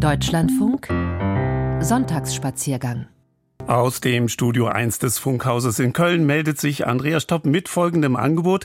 Deutschlandfunk Sonntagsspaziergang aus dem Studio 1 des Funkhauses in Köln meldet sich Andrea Stopp mit folgendem Angebot.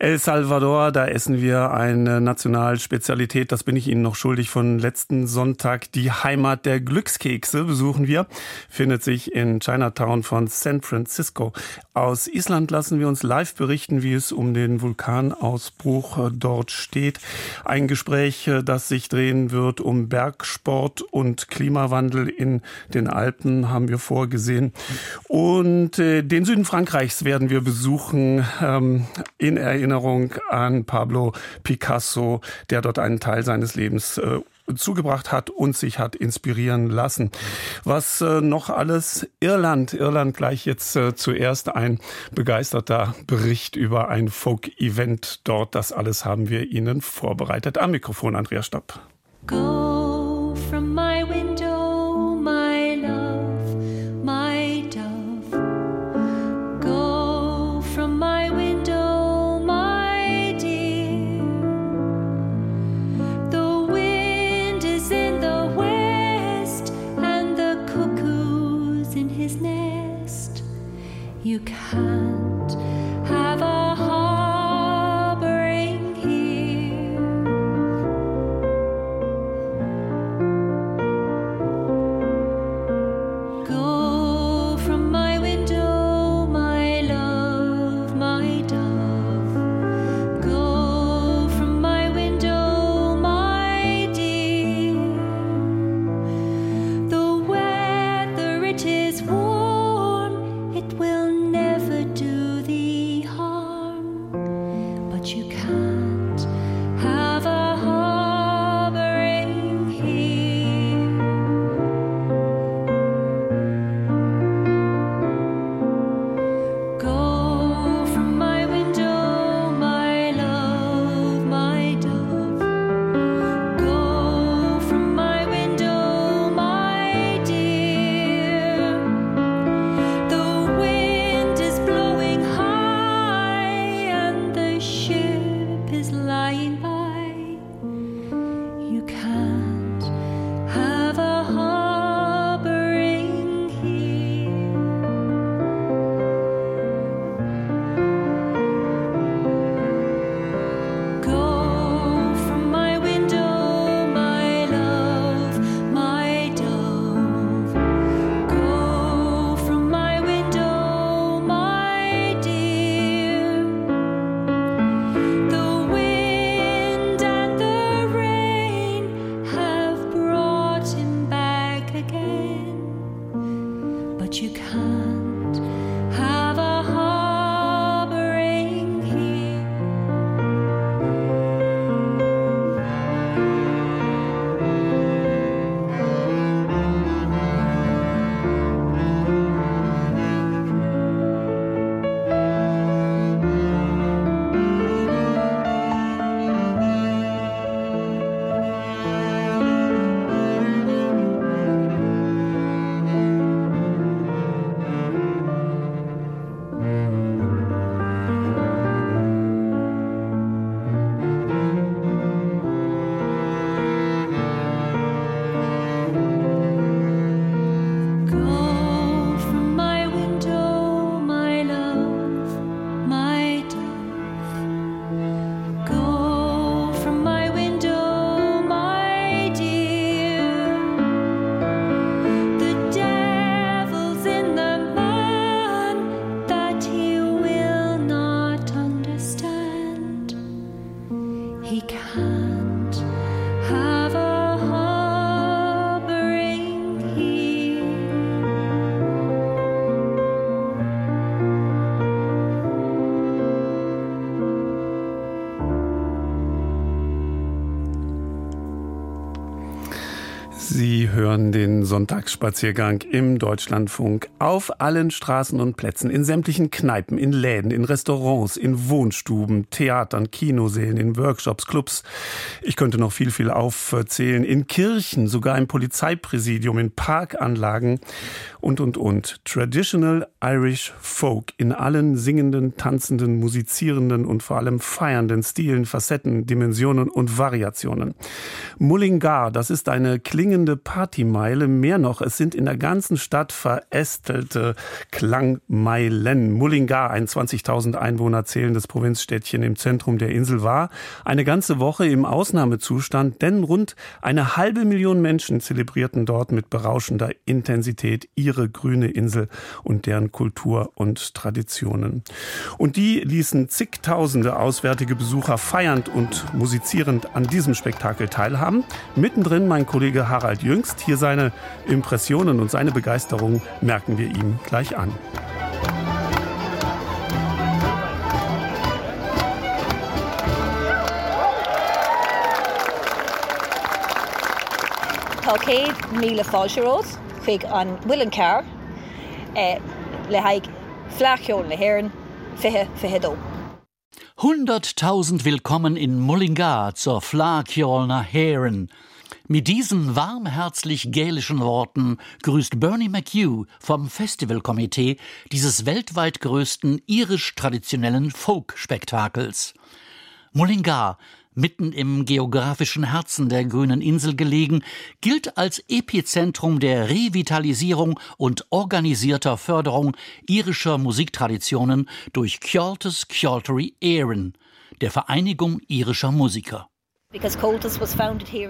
El Salvador, da essen wir eine Nationalspezialität, das bin ich Ihnen noch schuldig von letzten Sonntag. Die Heimat der Glückskekse besuchen wir, findet sich in Chinatown von San Francisco. Aus Island lassen wir uns live berichten, wie es um den Vulkanausbruch dort steht. Ein Gespräch, das sich drehen wird um Bergsport und Klimawandel in den Alpen, haben wir vorgesehen. Und äh, den Süden Frankreichs werden wir besuchen ähm, in Erinnerung Erinnerung an Pablo Picasso, der dort einen Teil seines Lebens äh, zugebracht hat und sich hat inspirieren lassen. Was äh, noch alles? Irland. Irland gleich jetzt äh, zuerst ein begeisterter Bericht über ein Folk-Event dort. Das alles haben wir Ihnen vorbereitet. Am Mikrofon Andrea Stopp. Go from my window, you can't den Sonntagsspaziergang im Deutschlandfunk auf allen Straßen und Plätzen, in sämtlichen Kneipen, in Läden, in Restaurants, in Wohnstuben, Theatern, Kinosälen, in Workshops, Clubs. Ich könnte noch viel, viel aufzählen. In Kirchen, sogar im Polizeipräsidium, in Parkanlagen und, und, und. Traditional Irish Folk in allen singenden, tanzenden, musizierenden und vor allem feiernden Stilen, Facetten, Dimensionen und Variationen. Mullingar, das ist eine klingende Partymeile. Mehr noch, es sind in der ganzen Stadt verästelte Klangmeilen. Mullingar, ein 20.000 Einwohner zählendes Provinzstädtchen im Zentrum der Insel, war eine ganze Woche im Ausnahmezustand, denn rund eine halbe Million Menschen zelebrierten dort mit berauschender Intensität ihre grüne Insel und deren Kultur und Traditionen. Und die ließen zigtausende auswärtige Besucher feiernd und musizierend an diesem Spektakel teilhaben. Mittendrin mein Kollege Harald Jüngst. Hier seine Impressionen und seine Begeisterung merken wir ihm gleich an. Palcéad míle fáilserós chuig an Willencar eh, le haig flachiún le Herren fithe fihedó. 100.000 Willkommen in Mullingar zur Flakjolner Heeren. Mit diesen warmherzig gälischen Worten grüßt Bernie McHugh vom Festivalkomitee dieses weltweit größten irisch-traditionellen Folk-Spektakels. Mullingar mitten im geografischen Herzen der grünen Insel gelegen, gilt als Epizentrum der Revitalisierung und organisierter Förderung irischer Musiktraditionen durch Kjoltes Kjoltery Éireann, der Vereinigung irischer Musiker.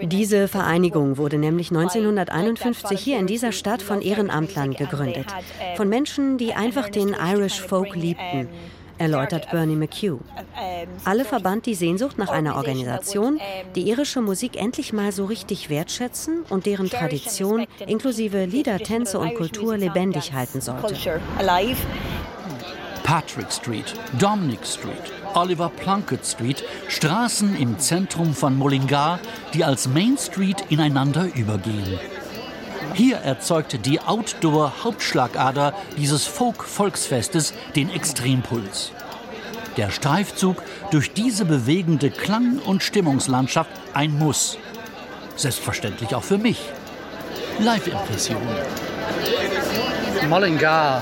Diese Vereinigung wurde nämlich 1951 hier in dieser Stadt von Ehrenamtlern gegründet, von Menschen, die einfach den Irish Folk liebten erläutert Bernie McHugh. Alle verband die Sehnsucht nach einer Organisation, die irische Musik endlich mal so richtig wertschätzen und deren Tradition inklusive Lieder, Tänze und Kultur lebendig halten sollte. Patrick Street, Dominic Street, Oliver Plunkett Street, Straßen im Zentrum von Mullingar, die als Main Street ineinander übergehen. Hier erzeugt die Outdoor-Hauptschlagader dieses Folk-Volksfestes den Extrempuls. Der Streifzug durch diese bewegende Klang- und Stimmungslandschaft ein Muss. Selbstverständlich auch für mich. Live-Impressionen. Mollingar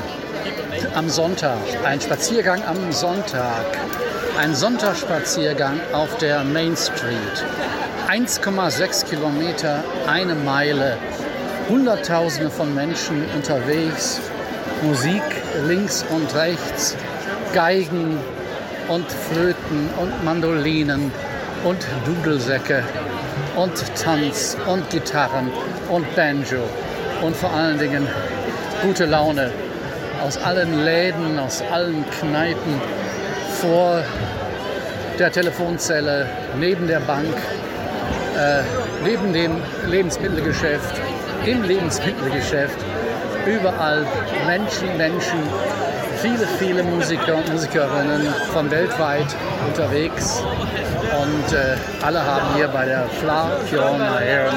am Sonntag, ein Spaziergang am Sonntag, ein Sonntagsspaziergang auf der Main Street. 1,6 Kilometer, eine Meile. Hunderttausende von Menschen unterwegs, Musik links und rechts, Geigen und Flöten und Mandolinen und Dudelsäcke und Tanz und Gitarren und Banjo und vor allen Dingen gute Laune aus allen Läden, aus allen Kneipen, vor der Telefonzelle, neben der Bank, äh, neben dem Lebensmittelgeschäft, im Lebensmittelgeschäft, überall Menschen, Menschen, viele, viele Musiker und Musikerinnen von weltweit unterwegs. Und äh, alle haben hier bei der Fla Fiona Air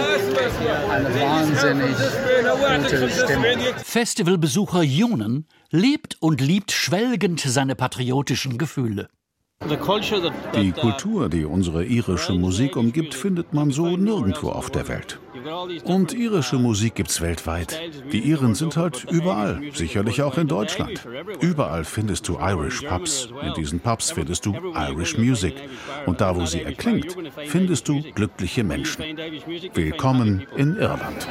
eine wahnsinnig gute Stimmung. Festivalbesucher Jonen lebt und liebt schwelgend seine patriotischen Gefühle. Die Kultur, die unsere irische Musik umgibt, findet man so nirgendwo auf der Welt. Und irische Musik gibt's weltweit. Die Iren sind halt überall, sicherlich auch in Deutschland. Überall findest du Irish Pubs. In diesen Pubs findest du Irish Music. Und da, wo sie erklingt, findest du glückliche Menschen. Willkommen in Irland.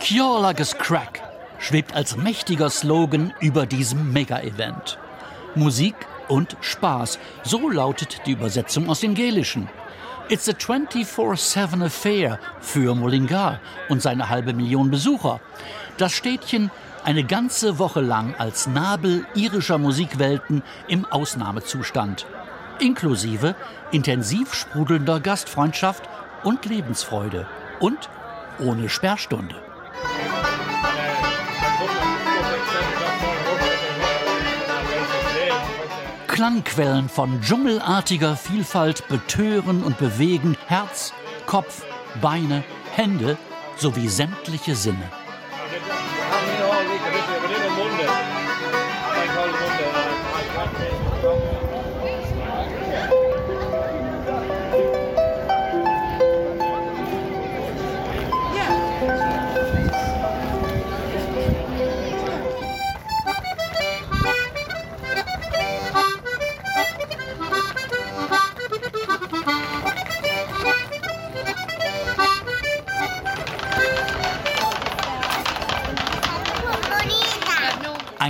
Kjorlages Crack schwebt als mächtiger Slogan über diesem Mega-Event. Musik und Spaß. So lautet die Übersetzung aus dem Gälischen. It's a 24-7 Affair für Mullingar und seine halbe Million Besucher. Das Städtchen eine ganze Woche lang als Nabel irischer Musikwelten im Ausnahmezustand. Inklusive intensiv sprudelnder Gastfreundschaft und Lebensfreude. Und ohne Sperrstunde. Klangquellen von dschungelartiger Vielfalt betören und bewegen Herz, Kopf, Beine, Hände sowie sämtliche Sinne.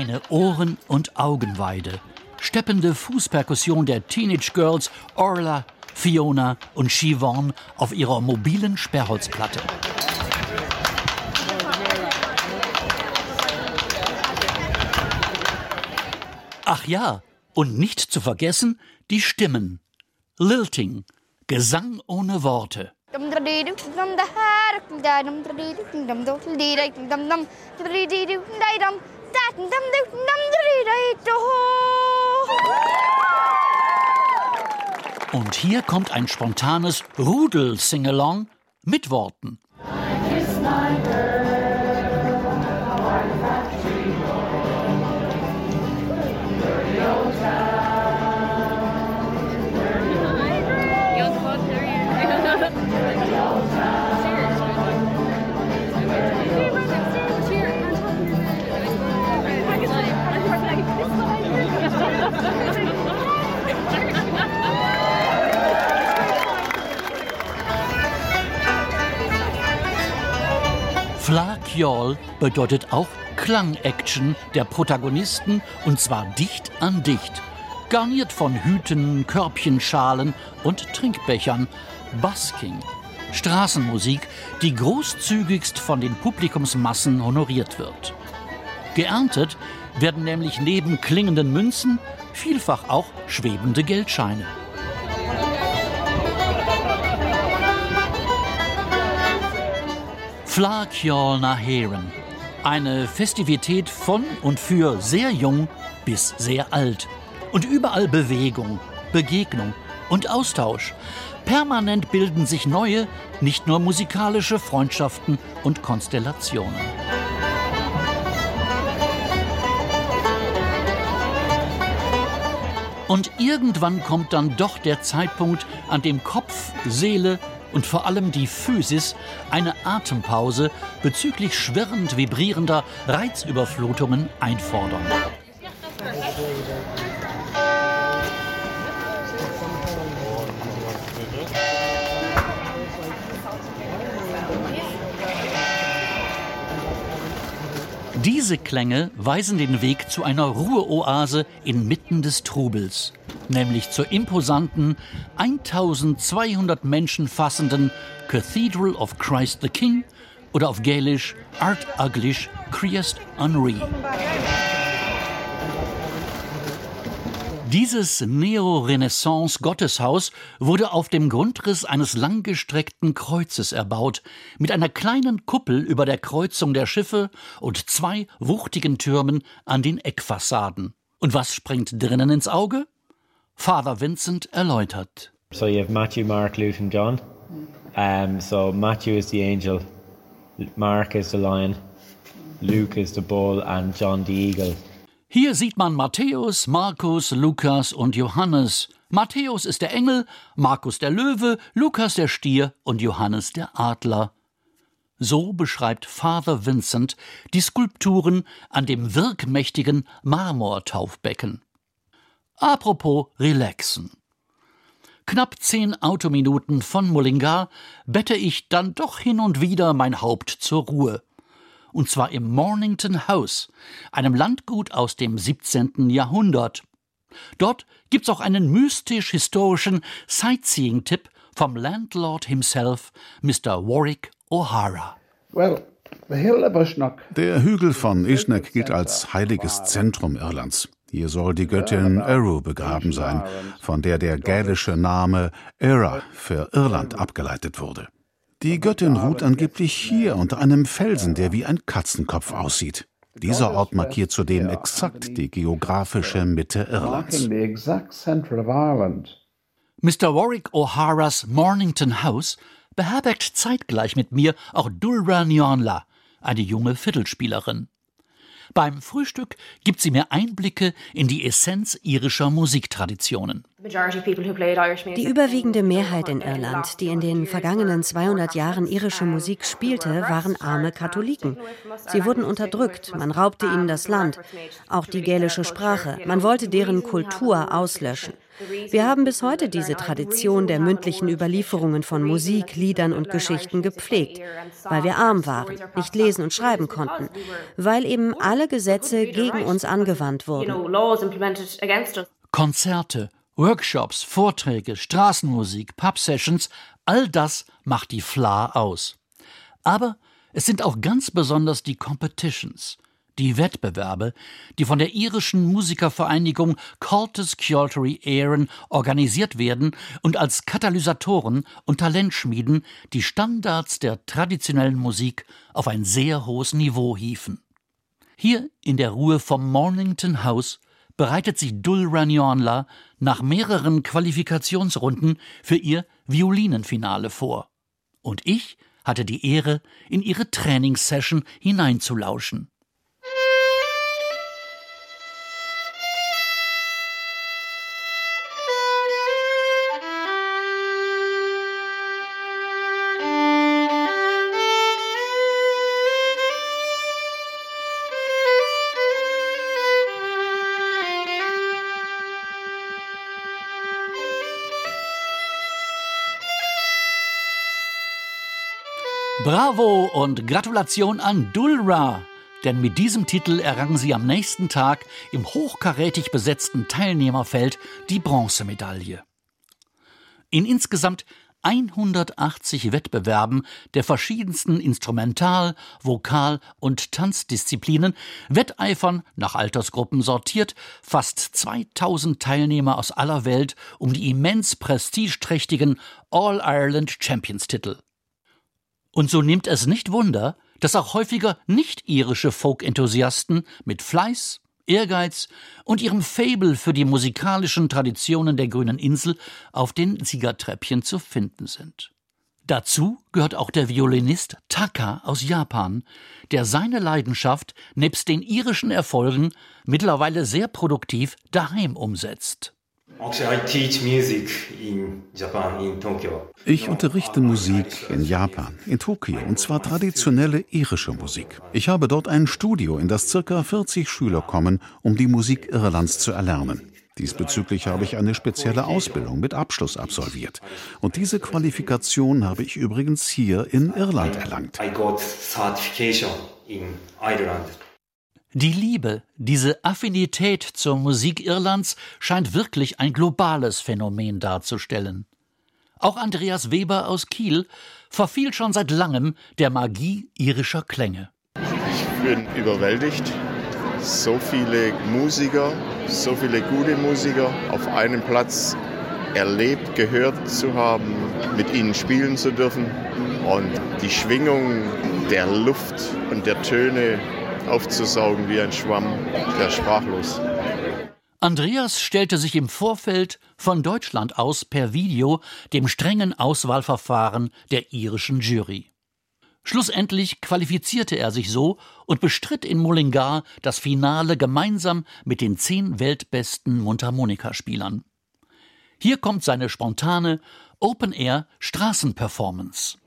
Eine Ohren- und Augenweide. Steppende Fußperkussion der Teenage Girls Orla, Fiona und Siobhan auf ihrer mobilen Sperrholzplatte. Ach ja, und nicht zu vergessen die Stimmen. Lilting, Gesang ohne Worte. Und hier kommt ein spontanes Rudel-Singalong mit Worten. Flakyol bedeutet auch Klang-Action der Protagonisten und zwar dicht an dicht. Garniert von Hüten, Körbchenschalen und Trinkbechern. Busking. Straßenmusik, die großzügigst von den Publikumsmassen honoriert wird. Geerntet werden nämlich neben klingenden Münzen vielfach auch schwebende Geldscheine. Flaghjall Naheren. Eine Festivität von und für sehr jung bis sehr alt. Und überall Bewegung, Begegnung und Austausch. Permanent bilden sich neue, nicht nur musikalische Freundschaften und Konstellationen. Und irgendwann kommt dann doch der Zeitpunkt, an dem Kopf, Seele und vor allem die Physis eine Atempause bezüglich schwirrend vibrierender Reizüberflutungen einfordern. Diese Klänge weisen den Weg zu einer Ruheoase inmitten des Trubels, nämlich zur imposanten, 1200 Menschen fassenden Cathedral of Christ the King oder auf Gälisch Art Uglish Christ Henri. Dieses Neorenaissance-Gotteshaus wurde auf dem Grundriss eines langgestreckten Kreuzes erbaut, mit einer kleinen Kuppel über der Kreuzung der Schiffe und zwei wuchtigen Türmen an den Eckfassaden. Und was springt drinnen ins Auge? Father Vincent erläutert. So you have Matthew, Mark, Luke and John. Um, so Matthew is the angel, Mark is the lion, Luke is the bull and John the eagle. Hier sieht man Matthäus, Markus, Lukas und Johannes. Matthäus ist der Engel, Markus der Löwe, Lukas der Stier und Johannes der Adler. So beschreibt Father Vincent die Skulpturen an dem wirkmächtigen Marmortaufbecken. Apropos relaxen. Knapp zehn Autominuten von Mullingar bette ich dann doch hin und wieder mein Haupt zur Ruhe und zwar im Mornington House, einem Landgut aus dem 17. Jahrhundert. Dort gibt's auch einen mystisch-historischen Sightseeing-Tipp vom Landlord himself, Mr. Warwick O'Hara. Der Hügel von Ishnek gilt als heiliges Zentrum Irlands. Hier soll die Göttin Eru begraben sein, von der der gälische Name Era für Irland abgeleitet wurde. Die Göttin ruht angeblich hier unter einem Felsen, der wie ein Katzenkopf aussieht. Dieser Ort markiert zudem exakt die geografische Mitte Irlands. Mr. Warwick O'Haras Mornington House beherbergt zeitgleich mit mir auch Dulra Nionla, eine junge Viertelspielerin. Beim Frühstück gibt sie mir Einblicke in die Essenz irischer Musiktraditionen. Die überwiegende Mehrheit in Irland, die in den vergangenen 200 Jahren irische Musik spielte, waren arme Katholiken. Sie wurden unterdrückt, man raubte ihnen das Land, auch die gälische Sprache. Man wollte deren Kultur auslöschen. Wir haben bis heute diese Tradition der mündlichen Überlieferungen von Musik, Liedern und Geschichten gepflegt, weil wir arm waren, nicht lesen und schreiben konnten, weil eben alle Gesetze gegen uns angewandt wurden. Konzerte, Workshops, Vorträge, Straßenmusik, Pub-Sessions, all das macht die FLA aus. Aber es sind auch ganz besonders die Competitions, die Wettbewerbe, die von der irischen Musikervereinigung Cultus Culturi Éireann organisiert werden und als Katalysatoren und Talentschmieden die Standards der traditionellen Musik auf ein sehr hohes Niveau hieven. Hier in der Ruhe vom Mornington House bereitet sich Dul Ranionla nach mehreren Qualifikationsrunden für ihr Violinenfinale vor. Und ich hatte die Ehre, in ihre Trainingssession hineinzulauschen. Bravo und Gratulation an Dulra, denn mit diesem Titel errang sie am nächsten Tag im hochkarätig besetzten Teilnehmerfeld die Bronzemedaille. In insgesamt 180 Wettbewerben der verschiedensten Instrumental-, Vokal- und Tanzdisziplinen wetteifern, nach Altersgruppen sortiert, fast 2000 Teilnehmer aus aller Welt um die immens prestigeträchtigen All-Ireland Champions-Titel. Und so nimmt es nicht Wunder, dass auch häufiger nicht-irische Folk-Enthusiasten mit Fleiß, Ehrgeiz und ihrem Fabel für die musikalischen Traditionen der grünen Insel auf den Siegertreppchen zu finden sind. Dazu gehört auch der Violinist Taka aus Japan, der seine Leidenschaft nebst den irischen Erfolgen mittlerweile sehr produktiv daheim umsetzt. Ich unterrichte Musik in Japan, in Tokio, und zwar traditionelle irische Musik. Ich habe dort ein Studio, in das ca. 40 Schüler kommen, um die Musik Irlands zu erlernen. Diesbezüglich habe ich eine spezielle Ausbildung mit Abschluss absolviert. Und diese Qualifikation habe ich übrigens hier in Irland erlangt. Die Liebe, diese Affinität zur Musik Irlands scheint wirklich ein globales Phänomen darzustellen. Auch Andreas Weber aus Kiel verfiel schon seit langem der Magie irischer Klänge. Ich bin überwältigt, so viele Musiker, so viele gute Musiker auf einem Platz erlebt, gehört zu haben, mit ihnen spielen zu dürfen und die Schwingung der Luft und der Töne aufzusaugen wie ein Schwamm, der sprachlos. Andreas stellte sich im Vorfeld von Deutschland aus per Video dem strengen Auswahlverfahren der irischen Jury. Schlussendlich qualifizierte er sich so und bestritt in Mullingar das Finale gemeinsam mit den zehn weltbesten Mundharmonikaspielern. Hier kommt seine spontane Open-Air-Straßenperformance.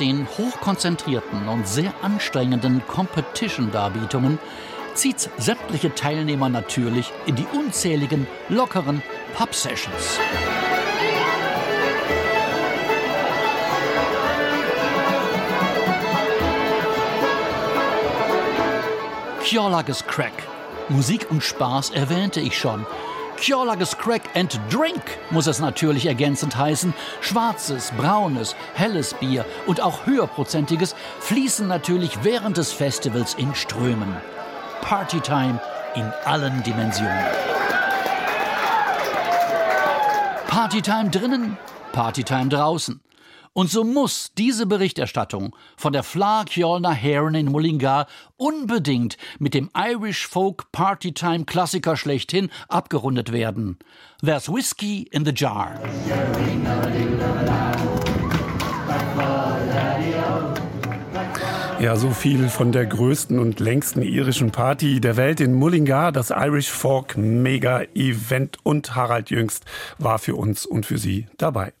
Den hochkonzentrierten und sehr anstrengenden Competition-Darbietungen zieht sämtliche Teilnehmer natürlich in die unzähligen, lockeren Pub-Sessions. Kjolages Crack. Musik und Spaß erwähnte ich schon. Kjolages Crack and Drink muss es natürlich ergänzend heißen. Schwarzes, braunes, helles Bier und auch höherprozentiges fließen natürlich während des Festivals in Strömen. Partytime in allen Dimensionen. Partytime drinnen, Partytime draußen. Und so muss diese Berichterstattung von der Fla Kjolna Heron in Mullingar unbedingt mit dem Irish Folk Partytime Klassiker schlechthin abgerundet werden. There's Whiskey in the Jar. Ja, so viel von der größten und längsten irischen Party der Welt in Mullingar, das Irish Folk Mega Event und Harald Jüngst war für uns und für Sie dabei.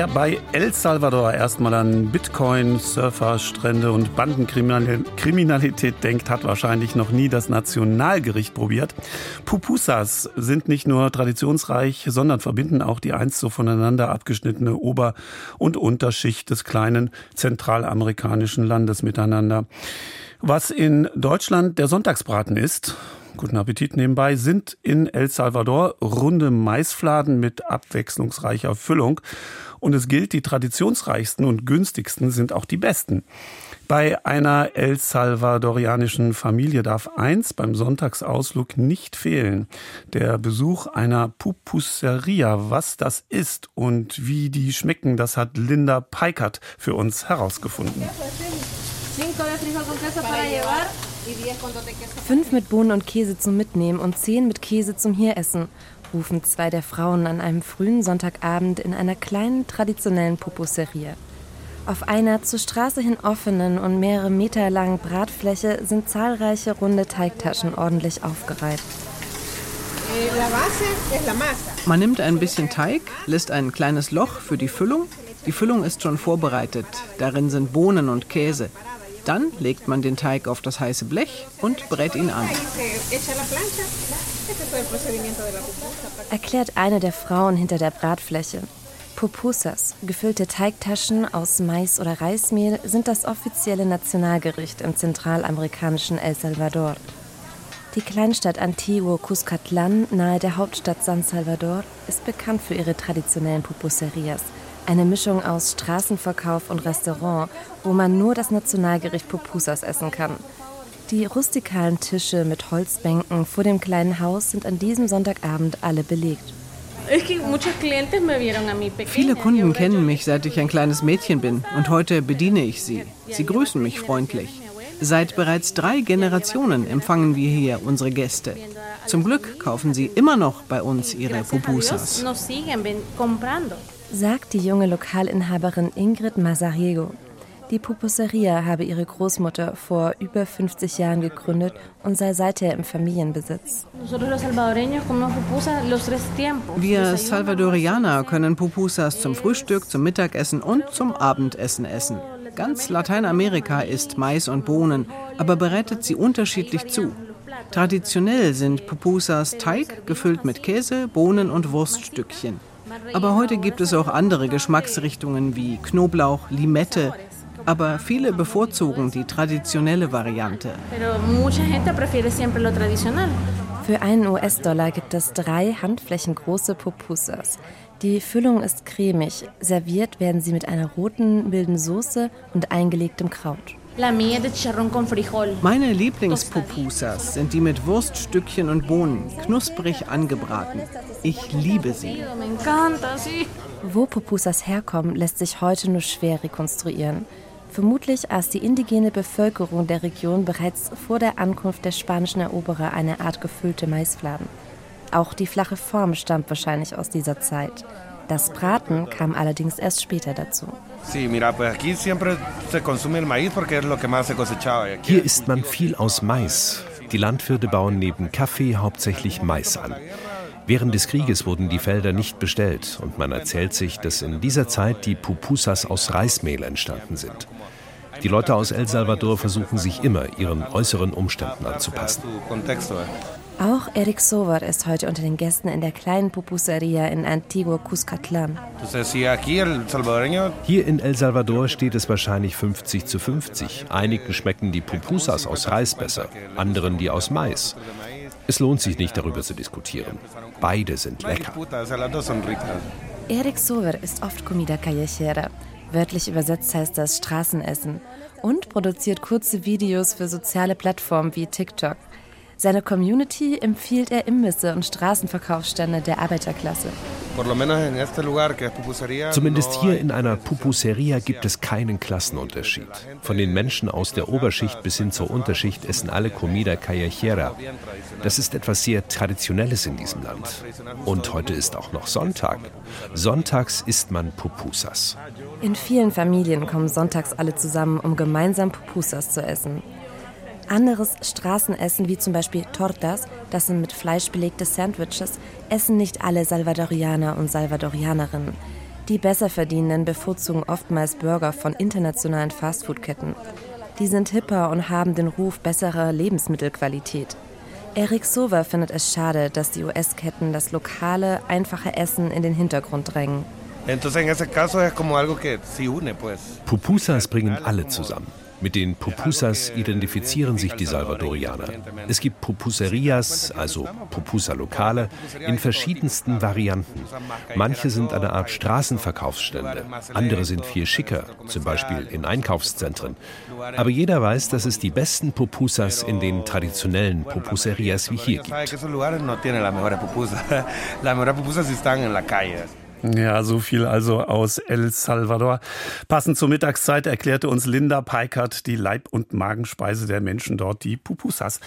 Wer bei El Salvador erstmal an Bitcoin, Surfer, Strände und Bandenkriminalität denkt, hat wahrscheinlich noch nie das Nationalgericht probiert. Pupusas sind nicht nur traditionsreich, sondern verbinden auch die einst so voneinander abgeschnittene Ober- und Unterschicht des kleinen zentralamerikanischen Landes miteinander. Was in Deutschland der Sonntagsbraten ist, guten Appetit nebenbei, sind in El Salvador runde Maisfladen mit abwechslungsreicher Füllung. Und es gilt, die traditionsreichsten und günstigsten sind auch die besten. Bei einer El Salvadorianischen Familie darf eins beim Sonntagsausflug nicht fehlen. Der Besuch einer Pupusseria. Was das ist und wie die schmecken, das hat Linda Peikert für uns herausgefunden. Fünf mit Bohnen und Käse zum Mitnehmen und zehn mit Käse zum Hieressen rufen zwei der Frauen an einem frühen Sonntagabend in einer kleinen traditionellen Pupuserie. Auf einer zur Straße hin offenen und mehrere Meter langen Bratfläche sind zahlreiche runde Teigtaschen ordentlich aufgereiht. Man nimmt ein bisschen Teig, lässt ein kleines Loch für die Füllung. Die Füllung ist schon vorbereitet. Darin sind Bohnen und Käse. Dann legt man den Teig auf das heiße Blech und brät ihn an. Erklärt eine der Frauen hinter der Bratfläche. Pupusas, gefüllte Teigtaschen aus Mais oder Reismehl, sind das offizielle Nationalgericht im zentralamerikanischen El Salvador. Die Kleinstadt Antiguo Cuscatlán nahe der Hauptstadt San Salvador ist bekannt für ihre traditionellen Pupuserias – eine Mischung aus Straßenverkauf und Restaurant, wo man nur das Nationalgericht Pupusas essen kann. Die rustikalen Tische mit Holzbänken vor dem kleinen Haus sind an diesem Sonntagabend alle belegt. Viele Kunden kennen mich, seit ich ein kleines Mädchen bin und heute bediene ich sie. Sie grüßen mich freundlich. Seit bereits drei Generationen empfangen wir hier unsere Gäste. Zum Glück kaufen sie immer noch bei uns ihre Pupusas sagt die junge Lokalinhaberin Ingrid Mazariego. Die Pupuseria habe ihre Großmutter vor über 50 Jahren gegründet und sei seither im Familienbesitz. Wir Salvadorianer können Pupusas zum Frühstück, zum Mittagessen und zum Abendessen essen. Ganz Lateinamerika isst Mais und Bohnen, aber bereitet sie unterschiedlich zu. Traditionell sind Pupusas Teig gefüllt mit Käse, Bohnen und Wurststückchen. Aber heute gibt es auch andere Geschmacksrichtungen wie Knoblauch, Limette. aber viele bevorzugen die traditionelle Variante. Für einen US-Dollar gibt es drei handflächengroße Pupusas. Die Füllung ist cremig. Serviert werden sie mit einer roten, milden Soße und eingelegtem Kraut. Meine Lieblingspupusas sind die mit Wurststückchen und Bohnen, knusprig angebraten. Ich liebe sie. Wo Pupusas herkommen, lässt sich heute nur schwer rekonstruieren. Vermutlich aß die indigene Bevölkerung der Region bereits vor der Ankunft der spanischen Eroberer eine Art gefüllte Maisfladen. Auch die flache Form stammt wahrscheinlich aus dieser Zeit. Das Braten kam allerdings erst später dazu. Hier isst man viel aus Mais. Die Landwirte bauen neben Kaffee hauptsächlich Mais an. Während des Krieges wurden die Felder nicht bestellt und man erzählt sich, dass in dieser Zeit die Pupusas aus Reismehl entstanden sind. Die Leute aus El Salvador versuchen sich immer ihren äußeren Umständen anzupassen. Auch Eric Sovar ist heute unter den Gästen in der kleinen Pupuseria in Antigua Cuscatlán. Hier in El Salvador steht es wahrscheinlich 50 zu 50. Einigen schmecken die Pupusas aus Reis besser, anderen die aus Mais. Es lohnt sich nicht darüber zu diskutieren. Beide sind lecker. Eric Sover ist oft Comida Callejera. Wörtlich übersetzt heißt das Straßenessen. Und produziert kurze Videos für soziale Plattformen wie TikTok. Seiner Community empfiehlt er Imbisse und Straßenverkaufsstände der Arbeiterklasse. Zumindest hier in einer Pupuseria gibt es keinen Klassenunterschied. Von den Menschen aus der Oberschicht bis hin zur Unterschicht essen alle Comida callejera. Das ist etwas sehr Traditionelles in diesem Land. Und heute ist auch noch Sonntag. Sonntags isst man Pupusas. In vielen Familien kommen sonntags alle zusammen, um gemeinsam Pupusas zu essen. Anderes Straßenessen, wie zum Beispiel Tortas, das sind mit Fleisch belegte Sandwiches, essen nicht alle Salvadorianer und Salvadorianerinnen. Die Besserverdienenden bevorzugen oftmals Burger von internationalen Fastfood-Ketten. Die sind hipper und haben den Ruf besserer Lebensmittelqualität. Eric Sover findet es schade, dass die US-Ketten das lokale, einfache Essen in den Hintergrund drängen. Pupusas bringen alle zusammen. Mit den Pupusas identifizieren sich die Salvadorianer. Es gibt Pupuserias, also Pupusa-Lokale, in verschiedensten Varianten. Manche sind eine Art Straßenverkaufsstände, andere sind viel schicker, zum Beispiel in Einkaufszentren. Aber jeder weiß, dass es die besten Pupusas in den traditionellen Pupuserias wie hier gibt. Ja, so viel also aus El Salvador. Passend zur Mittagszeit erklärte uns Linda Peikert die Leib- und Magenspeise der Menschen dort, die Pupusas.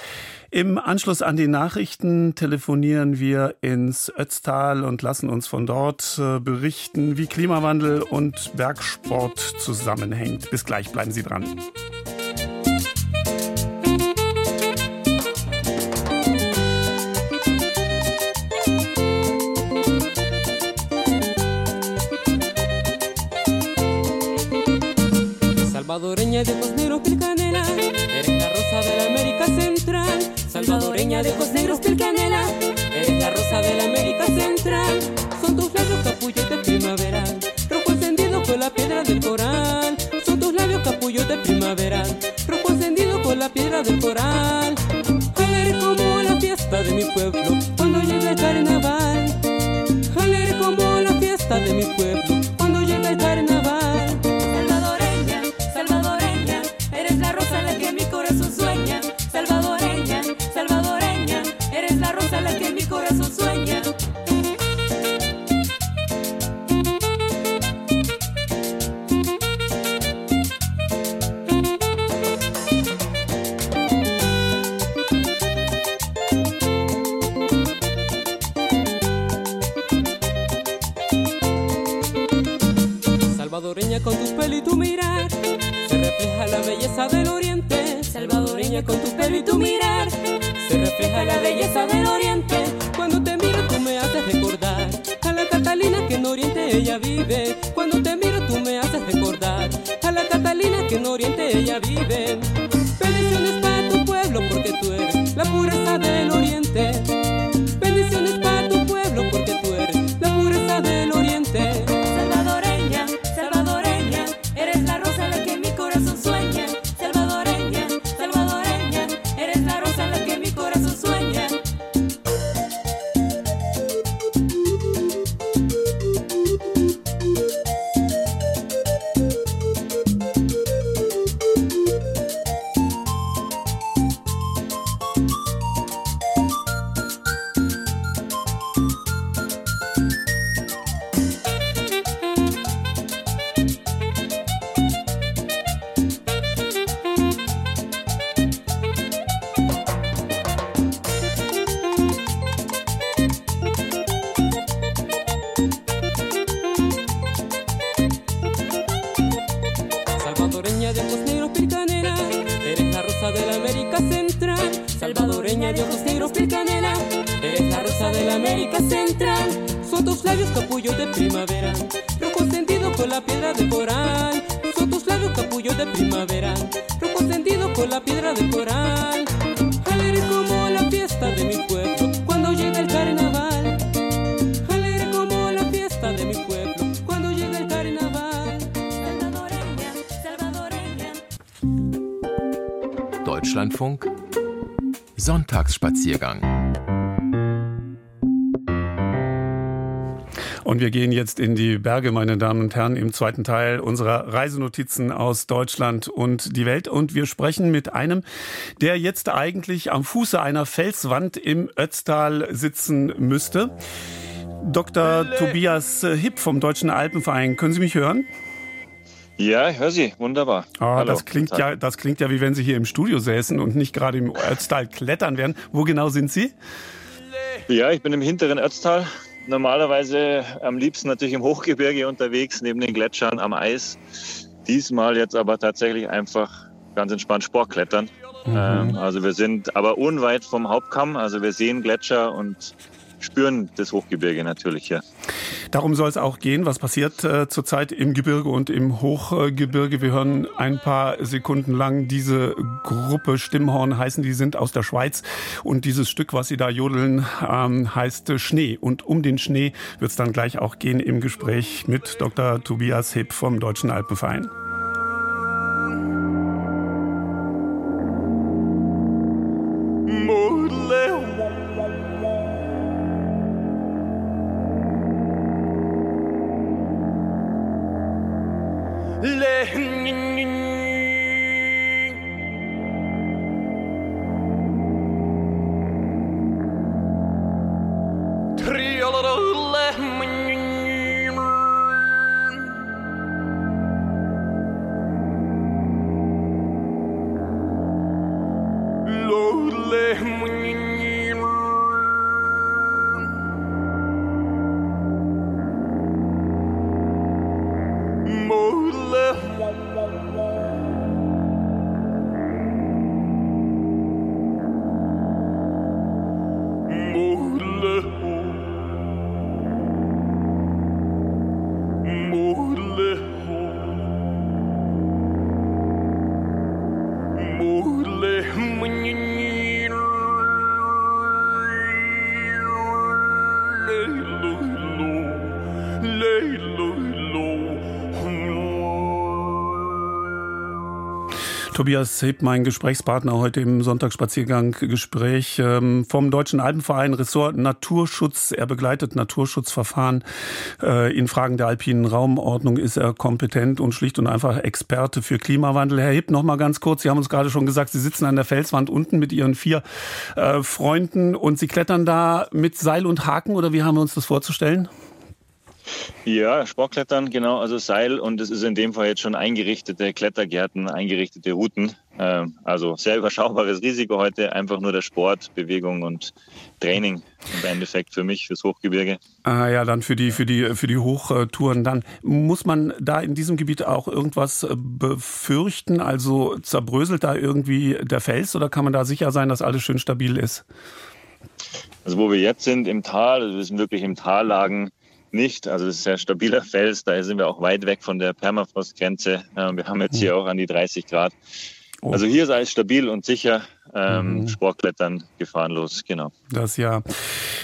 Im Anschluss an die Nachrichten telefonieren wir ins Ötztal und lassen uns von dort äh, berichten, wie Klimawandel und Bergsport zusammenhängt. Bis gleich, bleiben Sie dran. Salvadoreña de ojos negros piel canela, eres la rosa de la América Central. Salvadoreña de ojos negros piel canela, eres la rosa de la América Central. Son tus labios capullote primaveral, rojo encendido con la piedra del coral. Son tus labios capullote primaveral, rojo encendido con la piedra del coral. Wir gehen jetzt in die Berge, meine Damen und Herren, im zweiten Teil unserer Reisenotizen aus Deutschland und die Welt. Und wir sprechen mit einem, der jetzt eigentlich am Fuße einer Felswand im Ötztal sitzen müsste. Dr. Tobias Hipp vom Deutschen Alpenverein. Können Sie mich hören? Ja, ich höre Sie. Wunderbar. Oh, Hallo, das, klingt ja, das klingt ja, wie wenn Sie hier im Studio säßen und nicht gerade im Ötztal klettern wären. Wo genau sind Sie? Ja, ich bin im hinteren Ötztal. Normalerweise am liebsten natürlich im Hochgebirge unterwegs, neben den Gletschern am Eis. Diesmal jetzt aber tatsächlich einfach ganz entspannt Sportklettern. Ähm, also wir sind aber unweit vom Hauptkamm. Also wir sehen Gletscher und spüren das Hochgebirge natürlich hier. Darum soll es auch gehen. Was passiert äh, zurzeit im Gebirge und im Hochgebirge? Wir hören ein paar Sekunden lang diese Gruppe Stimmhorn heißen, die sind aus der Schweiz. Und dieses Stück, was sie da jodeln, ähm, heißt Schnee. Und um den Schnee wird es dann gleich auch gehen im Gespräch mit Dr. Tobias Hipp vom Deutschen Alpenverein. мне Tobias Hipp, mein Gesprächspartner heute im Sonntagsspaziergang-Gespräch ähm, vom Deutschen Alpenverein Ressort Naturschutz. Er begleitet Naturschutzverfahren äh, in Fragen der alpinen Raumordnung, ist er kompetent und schlicht und einfach Experte für Klimawandel. Herr Hipp, noch mal ganz kurz. Sie haben uns gerade schon gesagt, Sie sitzen an der Felswand unten mit Ihren vier äh, Freunden und Sie klettern da mit Seil und Haken oder wie haben wir uns das vorzustellen? Ja, Sportklettern, genau, also Seil und es ist in dem Fall jetzt schon eingerichtete Klettergärten, eingerichtete Routen. Ähm, also sehr überschaubares Risiko heute, einfach nur der Sport, Bewegung und Training im Endeffekt für mich, fürs Hochgebirge. Ah ja, dann für die, für die, für die Hochtouren. Dann muss man da in diesem Gebiet auch irgendwas äh, befürchten? Also zerbröselt da irgendwie der Fels oder kann man da sicher sein, dass alles schön stabil ist? Also wo wir jetzt sind im Tal, also wir sind wirklich im Tallagen, nicht. Also es ist sehr stabiler Fels, da sind wir auch weit weg von der Permafrostgrenze. Ähm, wir haben jetzt hier auch an die 30 Grad. Also hier ist alles stabil und sicher. Ähm, Mhm. Sportklettern gefahrenlos, genau. Das ja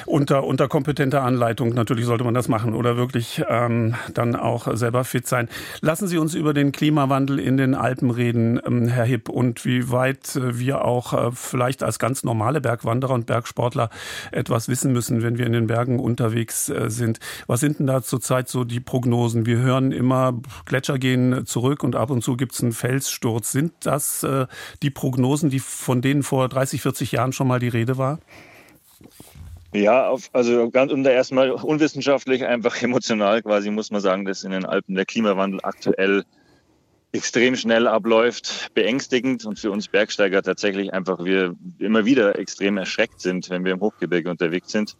unter, unter kompetenter Anleitung natürlich sollte man das machen oder wirklich ähm, dann auch selber fit sein. Lassen Sie uns über den Klimawandel in den Alpen reden, ähm, Herr Hipp, und wie weit äh, wir auch äh, vielleicht als ganz normale Bergwanderer und Bergsportler etwas wissen müssen, wenn wir in den Bergen unterwegs äh, sind. Was sind denn da zurzeit so die Prognosen? Wir hören immer, Gletscher gehen zurück und ab und zu gibt es einen Felssturz. Sind das äh, die Prognosen, die von denen vor 30, 40 Jahren schon mal die Rede war? Ja, auf, also ganz unter erstmal unwissenschaftlich, einfach emotional quasi muss man sagen, dass in den Alpen der Klimawandel aktuell extrem schnell abläuft, beängstigend und für uns Bergsteiger tatsächlich einfach wir immer wieder extrem erschreckt sind, wenn wir im Hochgebirge unterwegs sind.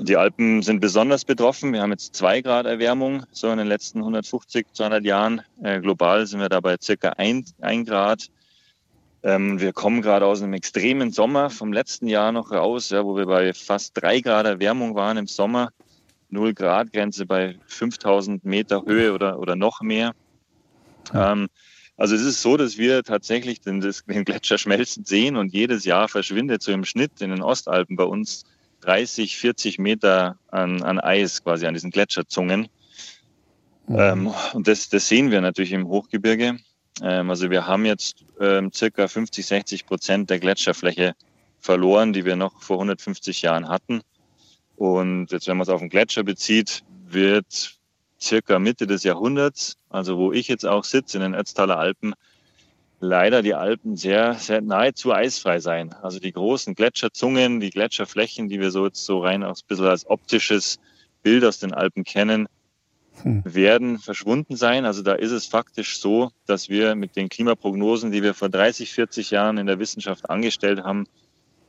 Die Alpen sind besonders betroffen. Wir haben jetzt zwei Grad Erwärmung, so in den letzten 150, 200 Jahren. Äh, global sind wir dabei circa ein, ein Grad. Ähm, wir kommen gerade aus einem extremen Sommer vom letzten Jahr noch raus, ja, wo wir bei fast drei Grad Erwärmung waren im Sommer. 0 Grad Grenze bei 5000 Meter Höhe oder, oder noch mehr. Ähm, also es ist so, dass wir tatsächlich den, den Gletscher schmelzen sehen und jedes Jahr verschwindet so im Schnitt in den Ostalpen bei uns 30, 40 Meter an, an Eis quasi an diesen Gletscherzungen. Mhm. Ähm, und das, das sehen wir natürlich im Hochgebirge. Ähm, also wir haben jetzt ähm, circa 50, 60 Prozent der Gletscherfläche verloren, die wir noch vor 150 Jahren hatten. Und jetzt, wenn man es auf den Gletscher bezieht, wird circa Mitte des Jahrhunderts, also wo ich jetzt auch sitze, in den Ötztaler Alpen, leider die Alpen sehr, sehr nahezu eisfrei sein. Also die großen Gletscherzungen, die Gletscherflächen, die wir so jetzt so rein aus bisschen als optisches Bild aus den Alpen kennen, hm. werden verschwunden sein. Also da ist es faktisch so, dass wir mit den Klimaprognosen, die wir vor 30, 40 Jahren in der Wissenschaft angestellt haben,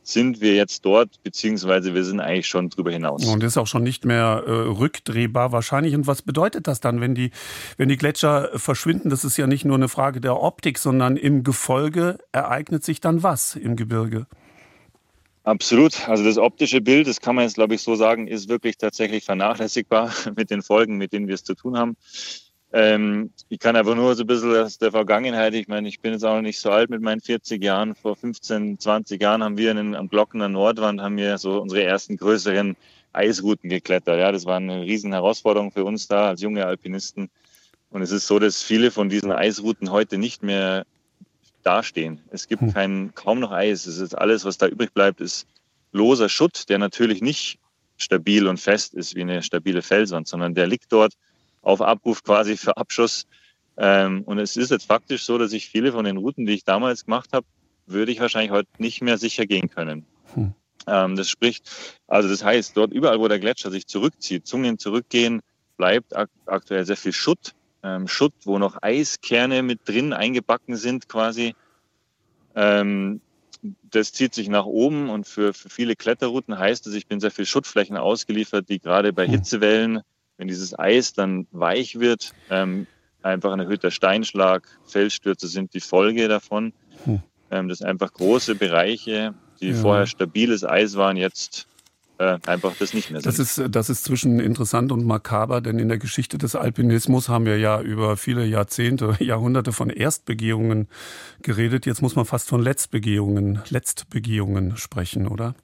sind wir jetzt dort, beziehungsweise wir sind eigentlich schon drüber hinaus. Und ist auch schon nicht mehr äh, rückdrehbar wahrscheinlich. Und was bedeutet das dann, wenn die, wenn die Gletscher verschwinden? Das ist ja nicht nur eine Frage der Optik, sondern im Gefolge ereignet sich dann was im Gebirge? Absolut. Also das optische Bild, das kann man jetzt, glaube ich, so sagen, ist wirklich tatsächlich vernachlässigbar mit den Folgen, mit denen wir es zu tun haben. Ähm, ich kann einfach nur so ein bisschen aus der Vergangenheit, ich meine, ich bin jetzt auch nicht so alt mit meinen 40 Jahren. Vor 15, 20 Jahren haben wir in, am Glockener Nordwand haben wir so unsere ersten größeren Eisrouten geklettert. Ja, das war eine riesen Herausforderung für uns da als junge Alpinisten. Und es ist so, dass viele von diesen Eisrouten heute nicht mehr dastehen. Es gibt hm. kein, kaum noch Eis. Es ist alles, was da übrig bleibt, ist loser Schutt, der natürlich nicht stabil und fest ist wie eine stabile Felswand, sondern der liegt dort auf Abruf quasi für Abschuss. Ähm, und es ist jetzt faktisch so, dass ich viele von den Routen, die ich damals gemacht habe, würde ich wahrscheinlich heute nicht mehr sicher gehen können. Hm. Ähm, das spricht, also das heißt, dort überall, wo der Gletscher sich zurückzieht, Zungen zurückgehen, bleibt ak aktuell sehr viel Schutt. Ähm, Schutt, wo noch Eiskerne mit drin eingebacken sind quasi. Ähm, das zieht sich nach oben und für, für viele Kletterrouten heißt es, ich bin sehr viel Schuttflächen ausgeliefert, die gerade bei. Hitzewellen wenn dieses Eis dann weich wird, ähm, einfach ein erhöhter Steinschlag, Felsstürze sind die Folge davon. Hm. Ähm, das sind einfach große Bereiche, die ja. vorher stabiles Eis waren, jetzt äh, einfach das nicht mehr sind. Das ist, das ist zwischen interessant und makaber, denn in der Geschichte des Alpinismus haben wir ja über viele Jahrzehnte, Jahrhunderte von Erstbegehungen geredet. Jetzt muss man fast von Letztbegehungen, Letztbegehungen sprechen, oder?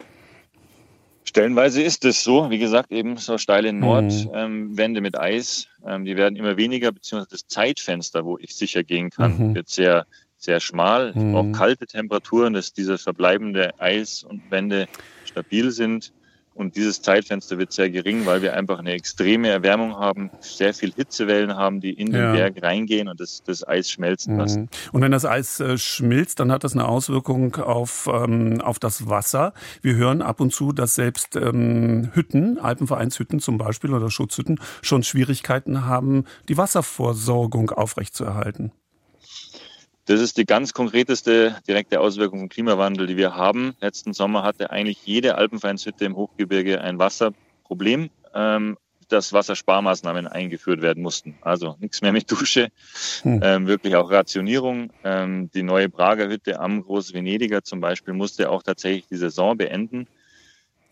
Stellenweise ist es so, wie gesagt, eben so steile mhm. Nordwände ähm, mit Eis, ähm, die werden immer weniger, beziehungsweise das Zeitfenster, wo ich sicher gehen kann, mhm. wird sehr, sehr schmal. Mhm. auch kalte Temperaturen, dass diese verbleibende Eis und Wände stabil sind. Und dieses Zeitfenster wird sehr gering, weil wir einfach eine extreme Erwärmung haben, sehr viel Hitzewellen haben, die in den ja. Berg reingehen und das, das Eis schmelzen lassen. Mhm. Und wenn das Eis äh, schmilzt, dann hat das eine Auswirkung auf, ähm, auf das Wasser. Wir hören ab und zu, dass selbst ähm, Hütten, Alpenvereinshütten zum Beispiel oder Schutzhütten, schon Schwierigkeiten haben, die Wasserversorgung aufrechtzuerhalten. Das ist die ganz konkreteste direkte Auswirkung vom Klimawandel, die wir haben. Letzten Sommer hatte eigentlich jede Alpenvereinshütte im Hochgebirge ein Wasserproblem, ähm, dass Wassersparmaßnahmen eingeführt werden mussten. Also nichts mehr mit Dusche, hm. ähm, wirklich auch Rationierung. Ähm, die neue Prager Hütte am Groß-Venediger zum Beispiel musste auch tatsächlich die Saison beenden.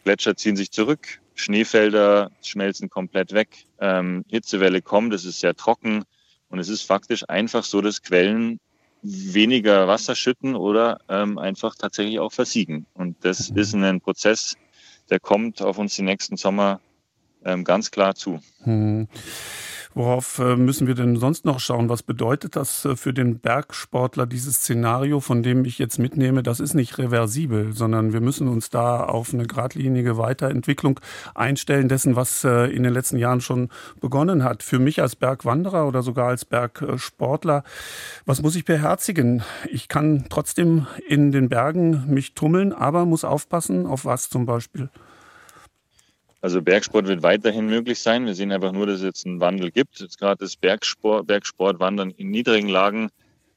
Gletscher ziehen sich zurück, Schneefelder schmelzen komplett weg, ähm, Hitzewelle kommt, es ist sehr trocken und es ist faktisch einfach so, dass Quellen weniger Wasser schütten oder ähm, einfach tatsächlich auch versiegen. Und das mhm. ist ein Prozess, der kommt auf uns die nächsten Sommer ähm, ganz klar zu. Hm. Worauf äh, müssen wir denn sonst noch schauen? Was bedeutet das äh, für den Bergsportler, dieses Szenario, von dem ich jetzt mitnehme? Das ist nicht reversibel, sondern wir müssen uns da auf eine geradlinige Weiterentwicklung einstellen dessen, was äh, in den letzten Jahren schon begonnen hat. Für mich als Bergwanderer oder sogar als Bergsportler, was muss ich beherzigen? Ich kann trotzdem in den Bergen mich tummeln, aber muss aufpassen, auf was zum Beispiel? Also Bergsport wird weiterhin möglich sein. Wir sehen einfach nur, dass es jetzt einen Wandel gibt. Jetzt gerade das Bergsport, Bergsportwandern in niedrigen Lagen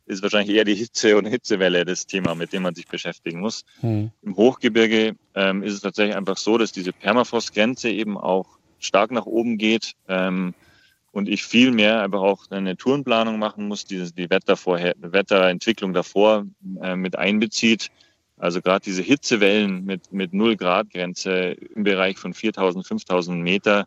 ist wahrscheinlich eher die Hitze und Hitzewelle das Thema, mit dem man sich beschäftigen muss. Hm. Im Hochgebirge ähm, ist es tatsächlich einfach so, dass diese Permafrostgrenze eben auch stark nach oben geht ähm, und ich viel mehr einfach auch eine Tourenplanung machen muss, die die Wettervorher Wetterentwicklung davor äh, mit einbezieht also gerade diese Hitzewellen mit, mit 0 Grad Grenze im Bereich von 4000, 5000 Meter,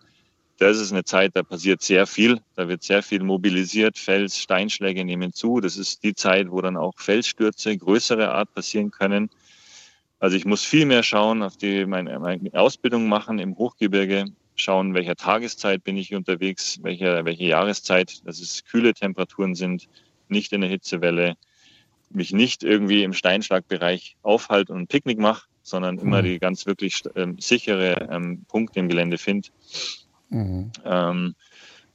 das ist eine Zeit, da passiert sehr viel, da wird sehr viel mobilisiert, Fels, Steinschläge nehmen zu. Das ist die Zeit, wo dann auch Felsstürze größerer Art passieren können. Also ich muss viel mehr schauen, auf die meine, meine Ausbildung machen im Hochgebirge, schauen, welcher Tageszeit bin ich unterwegs, welche, welche Jahreszeit, dass es kühle Temperaturen sind, nicht in der Hitzewelle, mich nicht irgendwie im Steinschlagbereich aufhalte und ein Picknick mache, sondern immer die ganz wirklich ähm, sichere ähm, Punkte im Gelände finde. Mhm. Ähm,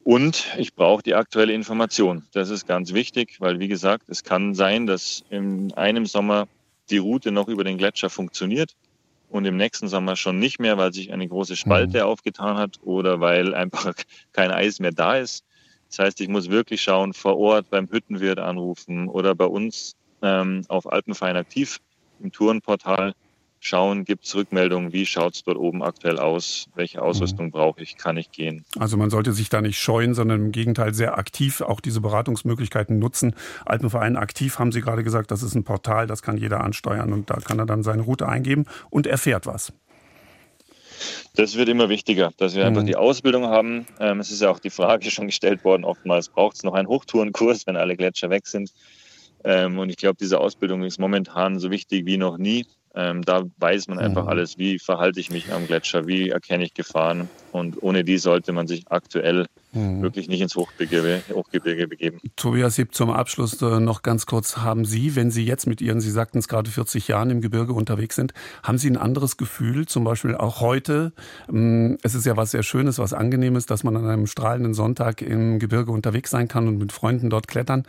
und ich brauche die aktuelle Information. Das ist ganz wichtig, weil wie gesagt, es kann sein, dass in einem Sommer die Route noch über den Gletscher funktioniert und im nächsten Sommer schon nicht mehr, weil sich eine große Spalte mhm. aufgetan hat oder weil einfach kein Eis mehr da ist. Das heißt, ich muss wirklich schauen, vor Ort beim Hüttenwirt anrufen oder bei uns ähm, auf Alpenverein aktiv im Tourenportal schauen, gibt es Rückmeldungen, wie schaut es dort oben aktuell aus, welche Ausrüstung mhm. brauche ich, kann ich gehen. Also man sollte sich da nicht scheuen, sondern im Gegenteil sehr aktiv auch diese Beratungsmöglichkeiten nutzen. Alpenverein aktiv haben Sie gerade gesagt, das ist ein Portal, das kann jeder ansteuern und da kann er dann seine Route eingeben und erfährt was. Das wird immer wichtiger, dass wir mhm. einfach die Ausbildung haben. Ähm, es ist ja auch die Frage schon gestellt worden, oftmals braucht es noch einen Hochtourenkurs, wenn alle Gletscher weg sind. Ähm, und ich glaube, diese Ausbildung ist momentan so wichtig wie noch nie. Ähm, da weiß man einfach mhm. alles, wie verhalte ich mich am Gletscher, wie erkenne ich Gefahren. Und ohne die sollte man sich aktuell mhm. wirklich nicht ins Hochgebirge, Hochgebirge begeben. Tobias Sieb, zum Abschluss äh, noch ganz kurz. Haben Sie, wenn Sie jetzt mit Ihren, Sie sagten es gerade 40 Jahren im Gebirge unterwegs sind, haben Sie ein anderes Gefühl, zum Beispiel auch heute? Ähm, es ist ja was sehr Schönes, was Angenehmes, dass man an einem strahlenden Sonntag im Gebirge unterwegs sein kann und mit Freunden dort klettern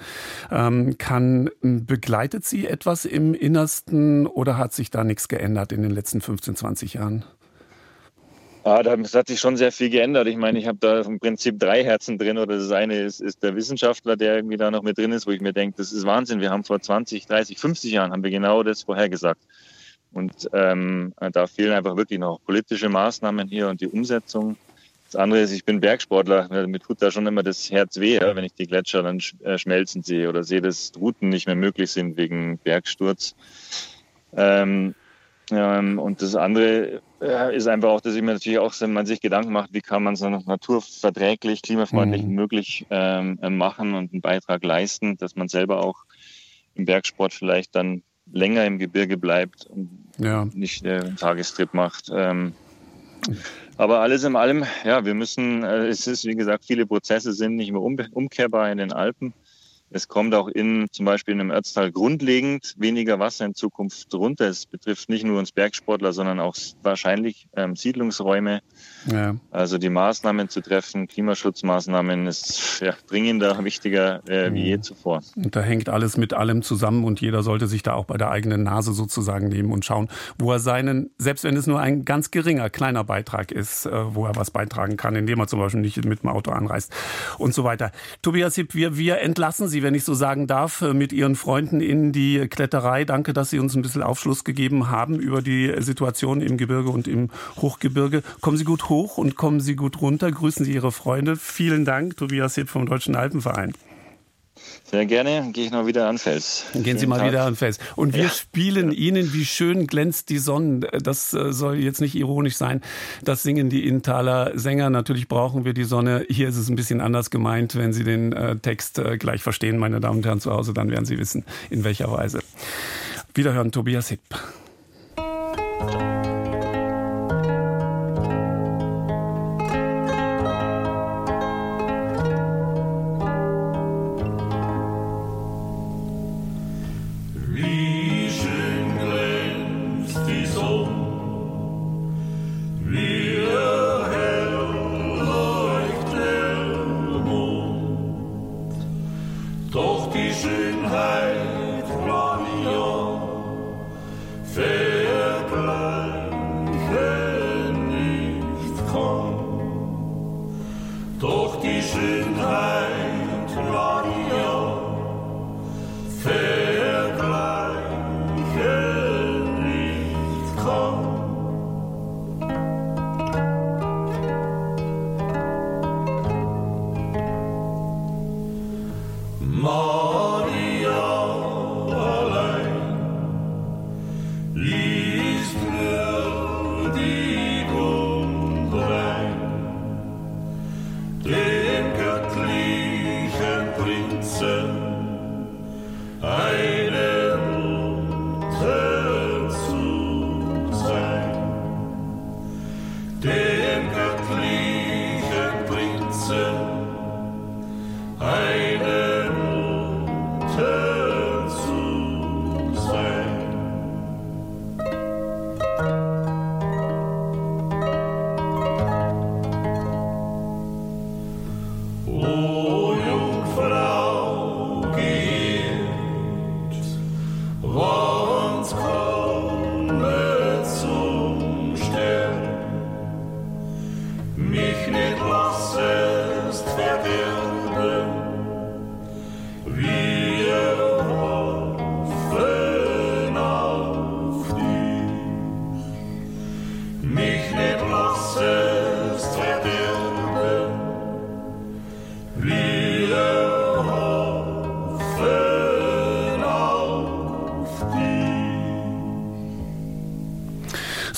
ähm, kann. Begleitet Sie etwas im Innersten oder hat sich da nichts geändert in den letzten 15, 20 Jahren? Ah, da hat sich schon sehr viel geändert. Ich meine, ich habe da im Prinzip drei Herzen drin oder das eine ist, ist der Wissenschaftler, der irgendwie da noch mit drin ist, wo ich mir denke, das ist Wahnsinn. Wir haben vor 20, 30, 50 Jahren haben wir genau das vorhergesagt. Und ähm, da fehlen einfach wirklich noch politische Maßnahmen hier und die Umsetzung. Das andere ist, ich bin Bergsportler. Mir tut da schon immer das Herz weh, wenn ich die Gletscher dann äh, schmelzen sehe oder sehe, dass Routen nicht mehr möglich sind wegen Bergsturz. Ähm, ähm, und das andere äh, ist einfach auch, dass ich mir natürlich auch man sich Gedanken macht, wie kann man es naturverträglich, klimafreundlich mhm. möglich ähm, äh, machen und einen Beitrag leisten, dass man selber auch im Bergsport vielleicht dann länger im Gebirge bleibt und ja. nicht äh, einen Tagestrip macht. Ähm, aber alles in allem, ja, wir müssen, äh, es ist wie gesagt, viele Prozesse sind nicht mehr um, umkehrbar in den Alpen. Es kommt auch in zum Beispiel in einem Ötztal grundlegend weniger Wasser in Zukunft runter. Es betrifft nicht nur uns Bergsportler, sondern auch wahrscheinlich ähm, Siedlungsräume. Ja. Also die Maßnahmen zu treffen, Klimaschutzmaßnahmen ist ja, dringender, wichtiger äh, wie je mhm. zuvor. Und da hängt alles mit allem zusammen und jeder sollte sich da auch bei der eigenen Nase sozusagen nehmen und schauen, wo er seinen, selbst wenn es nur ein ganz geringer, kleiner Beitrag ist, äh, wo er was beitragen kann, indem er zum Beispiel nicht mit dem Auto anreist und so weiter. Tobias Hipp, wir, wir entlassen Sie wenn ich so sagen darf, äh, mit Ihren Freunden in die Kletterei. Danke, dass Sie uns ein bisschen Aufschluss gegeben haben über die Situation im Gebirge und im Hochgebirge. Kommen Sie gut hoch und kommen Sie gut runter. Grüßen Sie Ihre Freunde. Vielen Dank, Tobias Hipp vom Deutschen Alpenverein. Sehr gerne, gehe ich noch wieder an Fels. Gehen Sie mal Tag. wieder an Fels. Und wir ja. spielen Ihnen, wie schön glänzt die Sonne. Das äh, soll jetzt nicht ironisch sein. Das singen die Inntaler Sänger. Natürlich brauchen wir die Sonne. Hier ist es ein bisschen anders gemeint. Wenn Sie den äh, Text äh, gleich verstehen, meine Damen und Herren zu Hause, dann werden Sie wissen, in welcher Weise. Wiederhören, Tobias Hipp.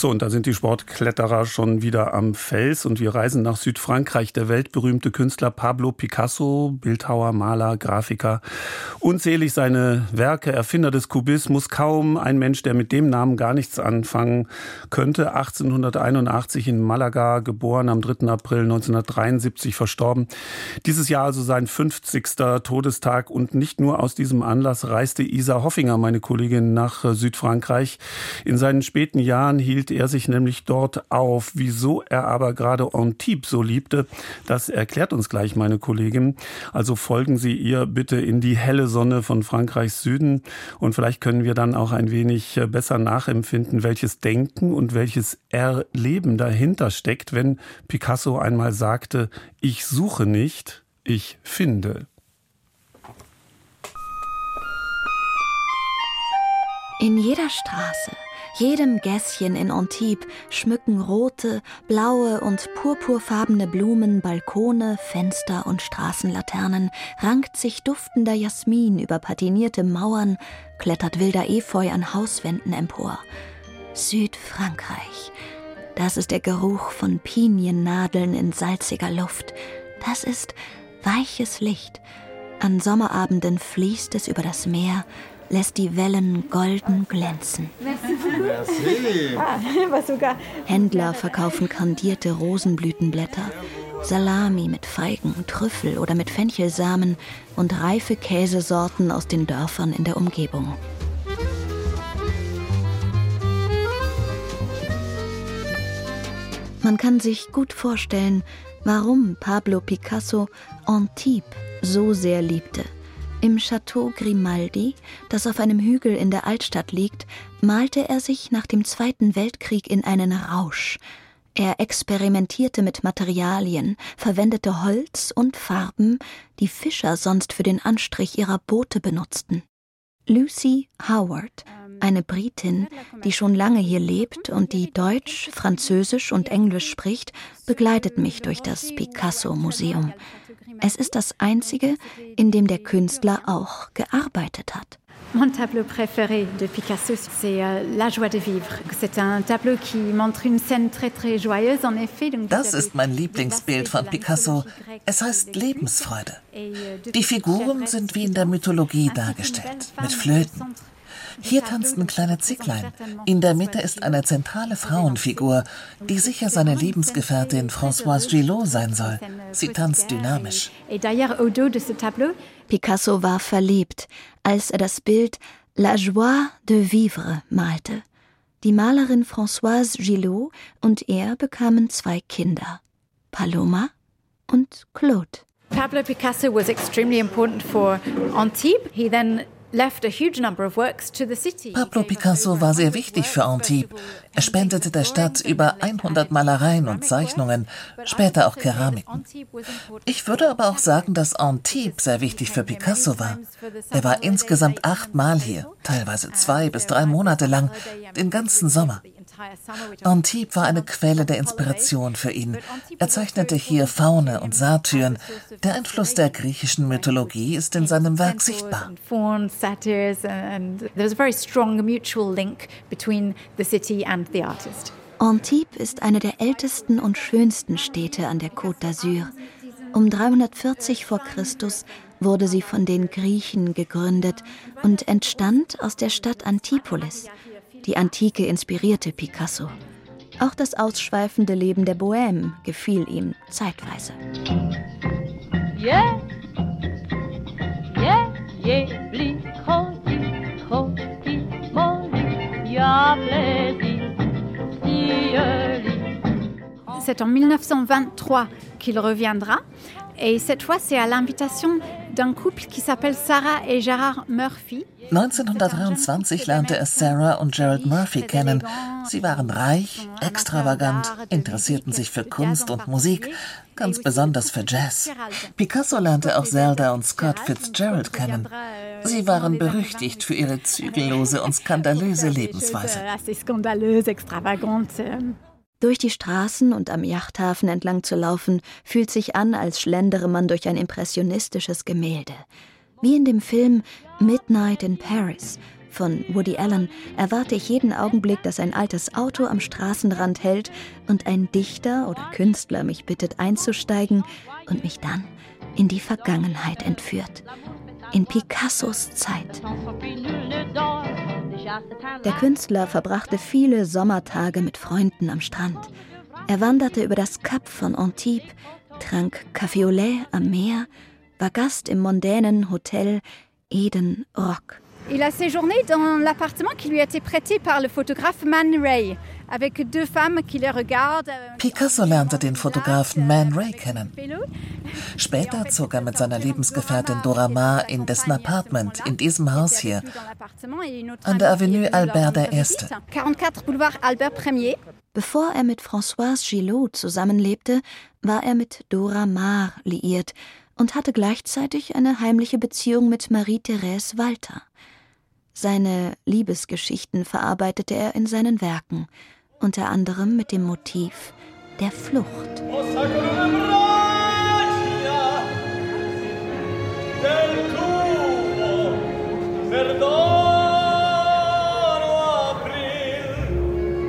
So, und da sind die Sportkletterer schon wieder am Fels und wir reisen nach Südfrankreich. Der weltberühmte Künstler Pablo Picasso, Bildhauer, Maler, Grafiker, unzählig seine Werke, Erfinder des Kubismus, kaum ein Mensch, der mit dem Namen gar nichts anfangen könnte. 1881 in Malaga geboren, am 3. April 1973 verstorben. Dieses Jahr also sein 50. Todestag und nicht nur aus diesem Anlass reiste Isa Hoffinger, meine Kollegin, nach Südfrankreich. In seinen späten Jahren hielt er sich nämlich dort auf. Wieso er aber gerade Antibes so liebte, das erklärt uns gleich meine Kollegin. Also folgen Sie ihr bitte in die helle Sonne von Frankreichs Süden und vielleicht können wir dann auch ein wenig äh, besser nachempfinden, welches Denken und welches Erleben dahinter steckt, wenn Picasso einmal sagte, ich suche nicht, ich finde. In jeder Straße jedem Gässchen in Antibes schmücken rote, blaue und purpurfarbene Blumen Balkone, Fenster und Straßenlaternen, rankt sich duftender Jasmin über patinierte Mauern, klettert wilder Efeu an Hauswänden empor. Südfrankreich. Das ist der Geruch von Piniennadeln in salziger Luft. Das ist weiches Licht. An Sommerabenden fließt es über das Meer, lässt die Wellen golden glänzen. Ah, Händler verkaufen kandierte Rosenblütenblätter, Salami mit Feigen, Trüffel oder mit Fenchelsamen und reife Käsesorten aus den Dörfern in der Umgebung. Man kann sich gut vorstellen, warum Pablo Picasso Antibes so sehr liebte. Im Château Grimaldi, das auf einem Hügel in der Altstadt liegt, malte er sich nach dem Zweiten Weltkrieg in einen Rausch. Er experimentierte mit Materialien, verwendete Holz und Farben, die Fischer sonst für den Anstrich ihrer Boote benutzten. Lucy Howard, eine Britin, die schon lange hier lebt und die Deutsch, Französisch und Englisch spricht, begleitet mich durch das Picasso-Museum. Es ist das einzige, in dem der Künstler auch gearbeitet hat. Mon tableau préféré de Picasso, c'est euh, La joie de vivre. C'est un tableau qui montre une scène très très joyeuse en effet. Das ist mein Lieblingsbild von Picasso. Es heißt Lebensfreude. Euh, Die Figuren sind wie in der Mythologie dargestellt, mit Flöten. Hier tanzen kleine Zicklein. In der Mitte ist eine zentrale Frauenfigur, die sicher seine Lebensgefährtin Françoise Gillot sein soll. Sie tanzt dynamisch. Picasso war verliebt, als er das Bild La Joie de Vivre malte. Die Malerin Françoise Gillot und er bekamen zwei Kinder, Paloma und Claude. Pablo Picasso was extremely important for Antibes. He then Pablo Picasso war sehr wichtig für Antibes. Er spendete der Stadt über 100 Malereien und Zeichnungen, später auch Keramiken. Ich würde aber auch sagen, dass Antibes sehr wichtig für Picasso war. Er war insgesamt achtmal hier, teilweise zwei bis drei Monate lang, den ganzen Sommer. Antibes war eine Quelle der Inspiration für ihn. Er zeichnete hier Faune und Satyren. Der Einfluss der griechischen Mythologie ist in seinem Werk sichtbar. Antibes ist eine der ältesten und schönsten Städte an der Côte d'Azur. Um 340 vor Christus wurde sie von den Griechen gegründet und entstand aus der Stadt Antipolis. Die Antike inspirierte Picasso. Auch das ausschweifende Leben der Bohème gefiel ihm zeitweise. Yeah. Yeah, yeah, C'est en 1923 qu'il reviendra. Et cette fois, c'est à l'invitation d'un couple qui s'appelle Sarah et Gerard Murphy. 1923 lernte er Sarah und Gerald Murphy kennen. Sie waren reich, extravagant, interessierten sich für Kunst und Musik, ganz besonders für Jazz. Picasso lernte auch Zelda und Scott Fitzgerald kennen. Sie waren berüchtigt für ihre zügellose und skandalöse Lebensweise. Durch die Straßen und am Yachthafen entlang zu laufen, fühlt sich an, als schlendere man durch ein impressionistisches Gemälde. Wie in dem Film Midnight in Paris von Woody Allen erwarte ich jeden Augenblick, dass ein altes Auto am Straßenrand hält und ein Dichter oder Künstler mich bittet einzusteigen und mich dann in die Vergangenheit entführt. In Picassos Zeit. Der Künstler verbrachte viele Sommertage mit Freunden am Strand. Er wanderte über das Kap von Antibes, trank Café au lait am Meer, war Gast im mondänen Hotel Eden Rock. Il a séjourné dans l'appartement qui lui a été prêté par le photographe Man Ray, Euh, Picasso lernte den Fotografen Man Ray kennen. Später zog er mit seiner Lebensgefährtin Dora Maar in dessen Apartment in diesem Haus hier, an der Avenue Albert I. 44 Boulevard Albert Premier. Bevor er mit Françoise Gillot zusammenlebte, war er mit Dora Maar liiert und hatte gleichzeitig eine heimliche Beziehung mit Marie-Thérèse Walter. Seine Liebesgeschichten verarbeitete er in seinen Werken, unter anderem mit dem Motiv der Flucht.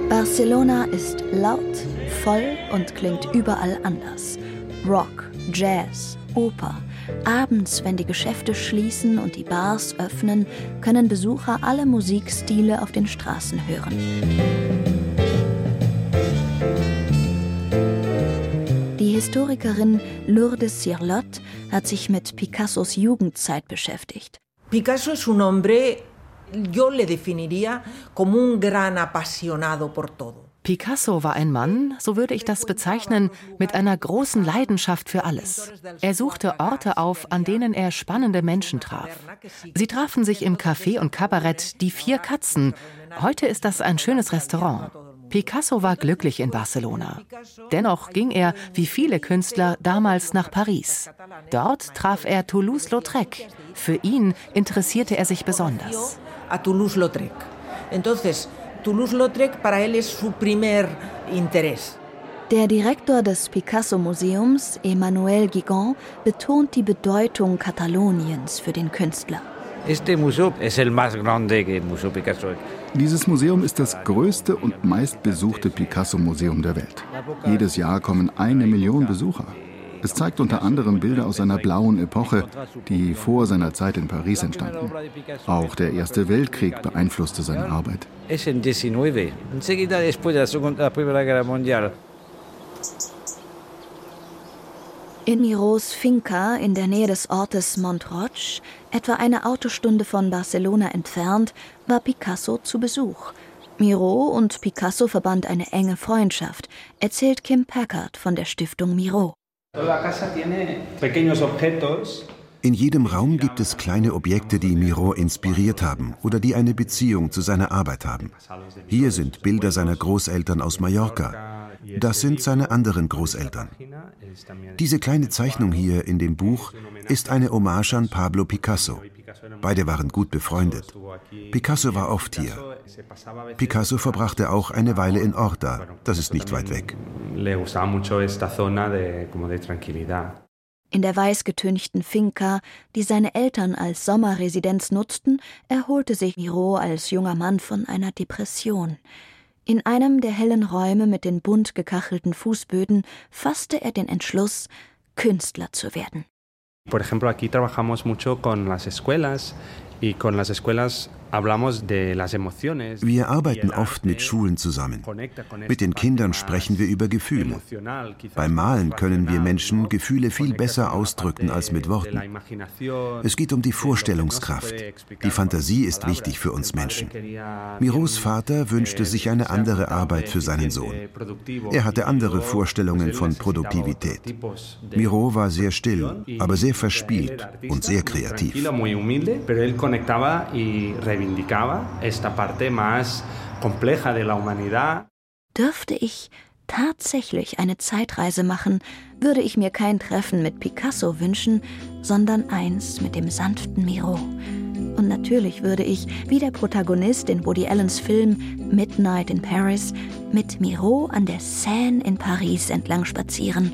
Barcelona ist laut, voll und klingt überall anders. Rock, Jazz, Oper, Abends, wenn die Geschäfte schließen und die Bars öffnen, können Besucher alle Musikstile auf den Straßen hören. Die Historikerin Lourdes Sirlot hat sich mit Picassos Jugendzeit beschäftigt. Picasso es un hombre, yo le definiría como un gran apasionado por todo. Picasso war ein Mann, so würde ich das bezeichnen, mit einer großen Leidenschaft für alles. Er suchte Orte auf, an denen er spannende Menschen traf. Sie trafen sich im Café und Kabarett Die Vier Katzen. Heute ist das ein schönes Restaurant. Picasso war glücklich in Barcelona. Dennoch ging er, wie viele Künstler, damals nach Paris. Dort traf er Toulouse-Lautrec. Für ihn interessierte er sich besonders. A Toulouse-Lautrec. Toulouse-Lautrec para él es su primer interés. Der Direktor des Picasso-Museums, Emmanuel Guigon, betont die Bedeutung Kataloniens für den Künstler. Dieses Museum ist das größte und meistbesuchte Picasso-Museum der Welt. Jedes Jahr kommen eine Million Besucher. Es zeigt unter anderem Bilder aus einer blauen Epoche, die vor seiner Zeit in Paris entstanden. Auch der Erste Weltkrieg beeinflusste seine Arbeit. In Miros Finca in der Nähe des Ortes Montroch, etwa eine Autostunde von Barcelona entfernt, war Picasso zu Besuch. Miro und Picasso verband eine enge Freundschaft, erzählt Kim Packard von der Stiftung Miro. In jedem Raum gibt es kleine Objekte, die Miro inspiriert haben oder die eine Beziehung zu seiner Arbeit haben. Hier sind Bilder seiner Großeltern aus Mallorca. Das sind seine anderen Großeltern. Diese kleine Zeichnung hier in dem Buch ist eine Hommage an Pablo Picasso. Beide waren gut befreundet. Picasso war oft hier. Picasso verbrachte auch eine Weile in Orta, das ist nicht weit weg. In der weißgetünchten Finca, die seine Eltern als Sommerresidenz nutzten, erholte sich Miro als junger Mann von einer Depression. In einem der hellen Räume mit den bunt gekachelten Fußböden fasste er den Entschluss, Künstler zu werden. Por ejemplo, aquí trabajamos mucho con las escuelas y con las escuelas Wir arbeiten oft mit Schulen zusammen. Mit den Kindern sprechen wir über Gefühle. Beim Malen können wir Menschen Gefühle viel besser ausdrücken als mit Worten. Es geht um die Vorstellungskraft. Die Fantasie ist wichtig für uns Menschen. Miros Vater wünschte sich eine andere Arbeit für seinen Sohn. Er hatte andere Vorstellungen von Produktivität. Miro war sehr still, aber sehr verspielt und sehr kreativ reivindicaba esta parte más compleja de la humanidad. Dürfte ich tatsächlich eine Zeitreise machen, würde ich mir kein Treffen mit Picasso wünschen, sondern eins mit dem sanften Miro. Und natürlich würde ich, wie der Protagonist in Woody Allens Film Midnight in Paris, mit Miro an der Seine in Paris entlang spazieren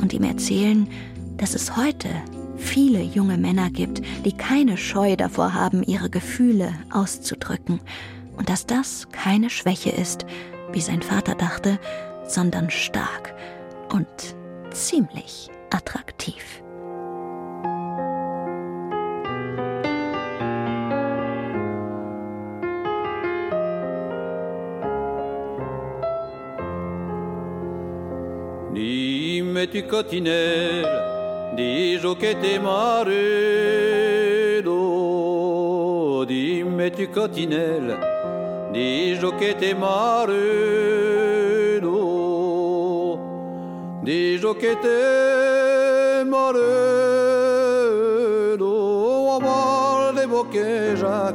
und ihm erzählen, dass es heute viele junge Männer gibt, die keine Scheu davor haben, ihre Gefühle auszudrücken, und dass das keine Schwäche ist, wie sein Vater dachte, sondern stark und ziemlich attraktiv. Dimmi tu cotinelle Dijo che te maredo, dimmi tu cotinelle, dijo che te maredo, dijo che te maredo, amor de boqueja,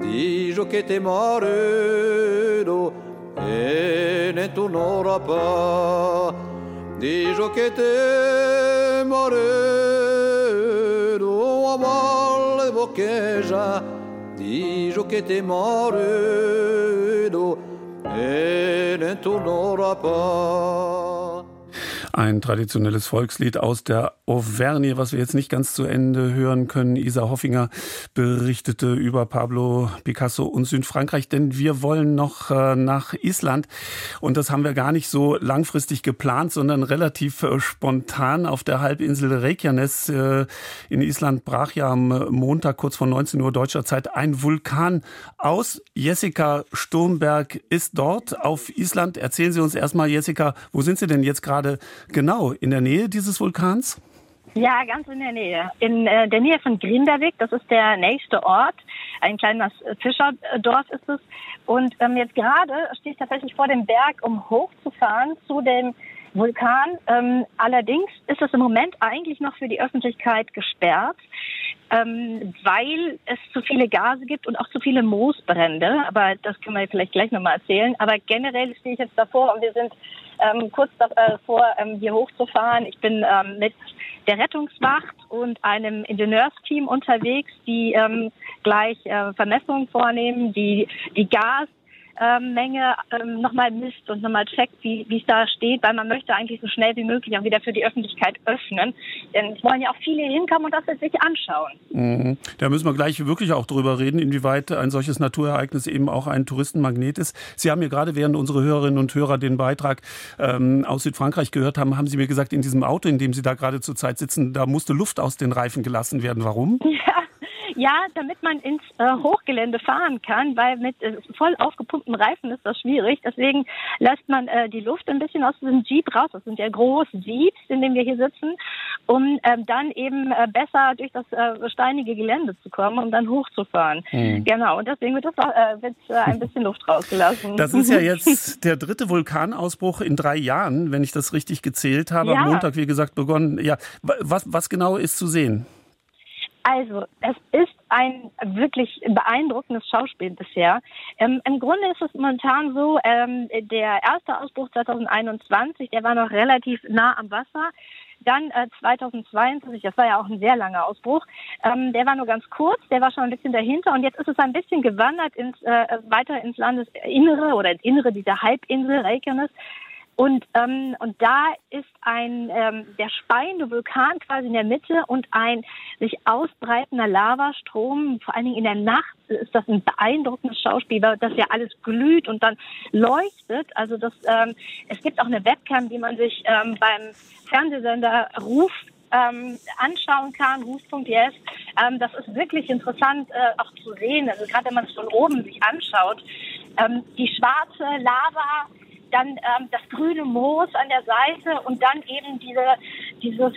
dijo che te maredo, e ne tornerà pas. Dijo que te moredo a valle boqueja Dijo que te moredo e ne tornerà pas. Ein traditionelles Volkslied aus der Auvergne, was wir jetzt nicht ganz zu Ende hören können. Isa Hoffinger berichtete über Pablo Picasso und Südfrankreich, denn wir wollen noch äh, nach Island. Und das haben wir gar nicht so langfristig geplant, sondern relativ äh, spontan auf der Halbinsel Reykjanes. Äh, in Island brach ja am Montag kurz vor 19 Uhr deutscher Zeit ein Vulkan aus. Jessica Sturmberg ist dort auf Island. Erzählen Sie uns erstmal, Jessica, wo sind Sie denn jetzt gerade genau in der Nähe dieses Vulkans? Ja, ganz in der Nähe. In äh, der Nähe von Grindavik, das ist der nächste Ort. Ein kleines Fischerdorf ist es. Und ähm, jetzt gerade stehe ich tatsächlich vor dem Berg, um hochzufahren zu dem Vulkan. Ähm, allerdings ist es im Moment eigentlich noch für die Öffentlichkeit gesperrt, ähm, weil es zu viele Gase gibt und auch zu viele Moosbrände. Aber das können wir vielleicht gleich nochmal erzählen. Aber generell stehe ich jetzt davor und wir sind ähm, kurz davor, ähm, hier hochzufahren. Ich bin ähm, mit der Rettungswacht und einem Ingenieursteam unterwegs, die ähm, gleich äh, Vermessungen vornehmen, die die Gas Menge ähm, nochmal misst und nochmal checkt, wie es da steht, weil man möchte eigentlich so schnell wie möglich auch wieder für die Öffentlichkeit öffnen. Denn es wollen ja auch viele hinkommen und das sich anschauen. Mhm. Da müssen wir gleich wirklich auch drüber reden, inwieweit ein solches Naturereignis eben auch ein Touristenmagnet ist. Sie haben mir gerade, während unsere Hörerinnen und Hörer den Beitrag ähm, aus Südfrankreich gehört haben, haben Sie mir gesagt, in diesem Auto, in dem Sie da gerade zurzeit sitzen, da musste Luft aus den Reifen gelassen werden. Warum? Ja. Ja, damit man ins äh, Hochgelände fahren kann, weil mit äh, voll aufgepumpten Reifen ist das schwierig. Deswegen lässt man äh, die Luft ein bisschen aus diesem Jeep raus. Das sind ja große Jeeps, in denen wir hier sitzen, um ähm, dann eben äh, besser durch das äh, steinige Gelände zu kommen und dann hochzufahren. Mhm. Genau, und deswegen wird, das äh, wird ein bisschen Luft rausgelassen. Das ist ja jetzt der dritte Vulkanausbruch in drei Jahren, wenn ich das richtig gezählt habe. Ja. Am Montag, wie gesagt, begonnen. Ja, was, was genau ist zu sehen? Also, es ist ein wirklich beeindruckendes Schauspiel bisher. Ähm, Im Grunde ist es momentan so, ähm, der erste Ausbruch 2021, der war noch relativ nah am Wasser. Dann äh, 2022, das war ja auch ein sehr langer Ausbruch, ähm, der war nur ganz kurz, der war schon ein bisschen dahinter und jetzt ist es ein bisschen gewandert ins, äh, weiter ins Landesinnere oder ins Innere dieser Halbinsel Reykjanes. Und, ähm, und da ist ein ähm, der speiende Vulkan quasi in der Mitte und ein sich ausbreitender Lavastrom, vor allen Dingen in der Nacht ist das ein beeindruckendes Schauspiel, weil das ja alles glüht und dann leuchtet. Also das, ähm, es gibt auch eine Webcam, die man sich ähm, beim Fernsehsender Ruf ähm, anschauen kann, Ruf.yes. Ähm, das ist wirklich interessant äh, auch zu sehen, also gerade wenn man es von oben sich anschaut. Ähm, die schwarze Lava, dann ähm, das grüne Moos an der Seite und dann eben diese, dieses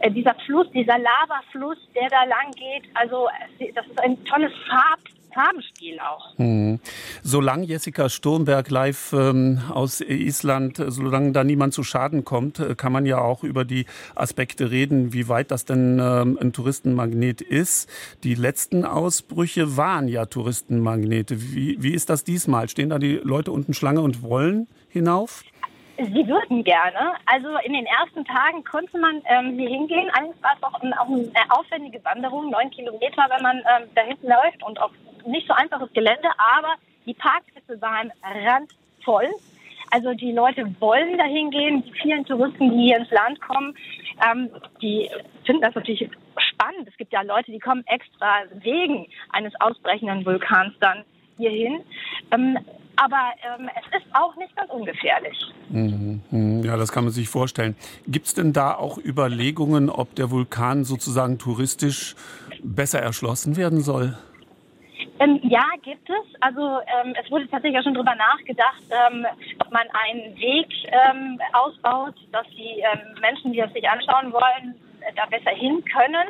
äh, dieser Fluss, dieser Lavafluss, der da lang geht. Also das ist ein tolles Farb, Farbenspiel auch. Hm. Solange Jessica Sturmberg live ähm, aus Island, solange da niemand zu Schaden kommt, äh, kann man ja auch über die Aspekte reden, wie weit das denn ähm, ein Touristenmagnet ist. Die letzten Ausbrüche waren ja Touristenmagnete. Wie, wie ist das diesmal? Stehen da die Leute unten Schlange und wollen hinauf? Sie würden gerne. Also in den ersten Tagen konnte man ähm, hier hingehen. Allerdings war es auch, ein, auch eine aufwendige Wanderung, neun Kilometer, wenn man ähm, da hinten läuft und auch nicht so einfaches Gelände, aber die Parkplätze waren randvoll. Also die Leute wollen da hingehen. Die vielen Touristen, die hier ins Land kommen, ähm, die finden das natürlich spannend. Es gibt ja Leute, die kommen extra wegen eines ausbrechenden Vulkans dann hierhin. Ähm, aber ähm, es ist auch nicht ganz ungefährlich. Mhm. Ja, das kann man sich vorstellen. Gibt es denn da auch Überlegungen, ob der Vulkan sozusagen touristisch besser erschlossen werden soll? Ähm, ja, gibt es. Also ähm, es wurde tatsächlich auch schon darüber nachgedacht, ähm, ob man einen Weg ähm, ausbaut, dass die ähm, Menschen, die das sich anschauen wollen, da besser hin können.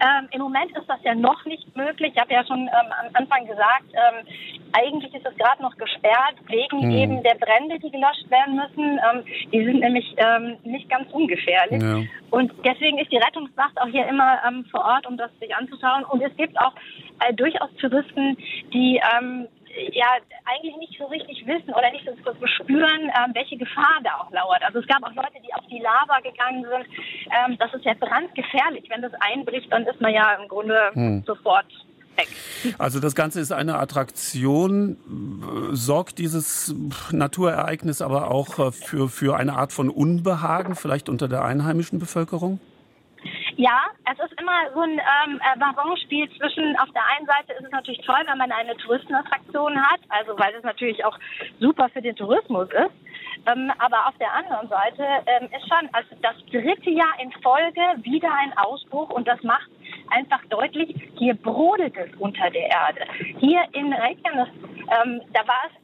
Ähm, Im Moment ist das ja noch nicht möglich. Ich habe ja schon ähm, am Anfang gesagt, ähm, eigentlich ist es gerade noch gesperrt wegen hm. eben der Brände, die gelöscht werden müssen. Ähm, die sind nämlich ähm, nicht ganz ungefährlich. Ja. Und deswegen ist die Rettungswacht auch hier immer ähm, vor Ort, um das sich anzuschauen. Und es gibt auch äh, durchaus Touristen, die ja eigentlich nicht so richtig wissen oder nicht so, so spüren, ähm, welche Gefahr da auch lauert. Also es gab auch Leute, die die Lava gegangen sind. Ähm, das ist ja brandgefährlich. Wenn das einbricht, dann ist man ja im Grunde hm. sofort weg. Also das Ganze ist eine Attraktion. Sorgt dieses Naturereignis aber auch äh, für, für eine Art von Unbehagen, vielleicht unter der einheimischen Bevölkerung? Ja, es ist immer so ein ähm, Baronspiel zwischen, auf der einen Seite ist es natürlich toll, wenn man eine Touristenattraktion hat, also weil es natürlich auch super für den Tourismus ist. Ähm, aber auf der anderen Seite ähm, ist schon also das dritte Jahr in Folge wieder ein Ausbruch und das macht einfach deutlich, hier brodelt es unter der Erde. Hier in Reykjanes, ähm, da war es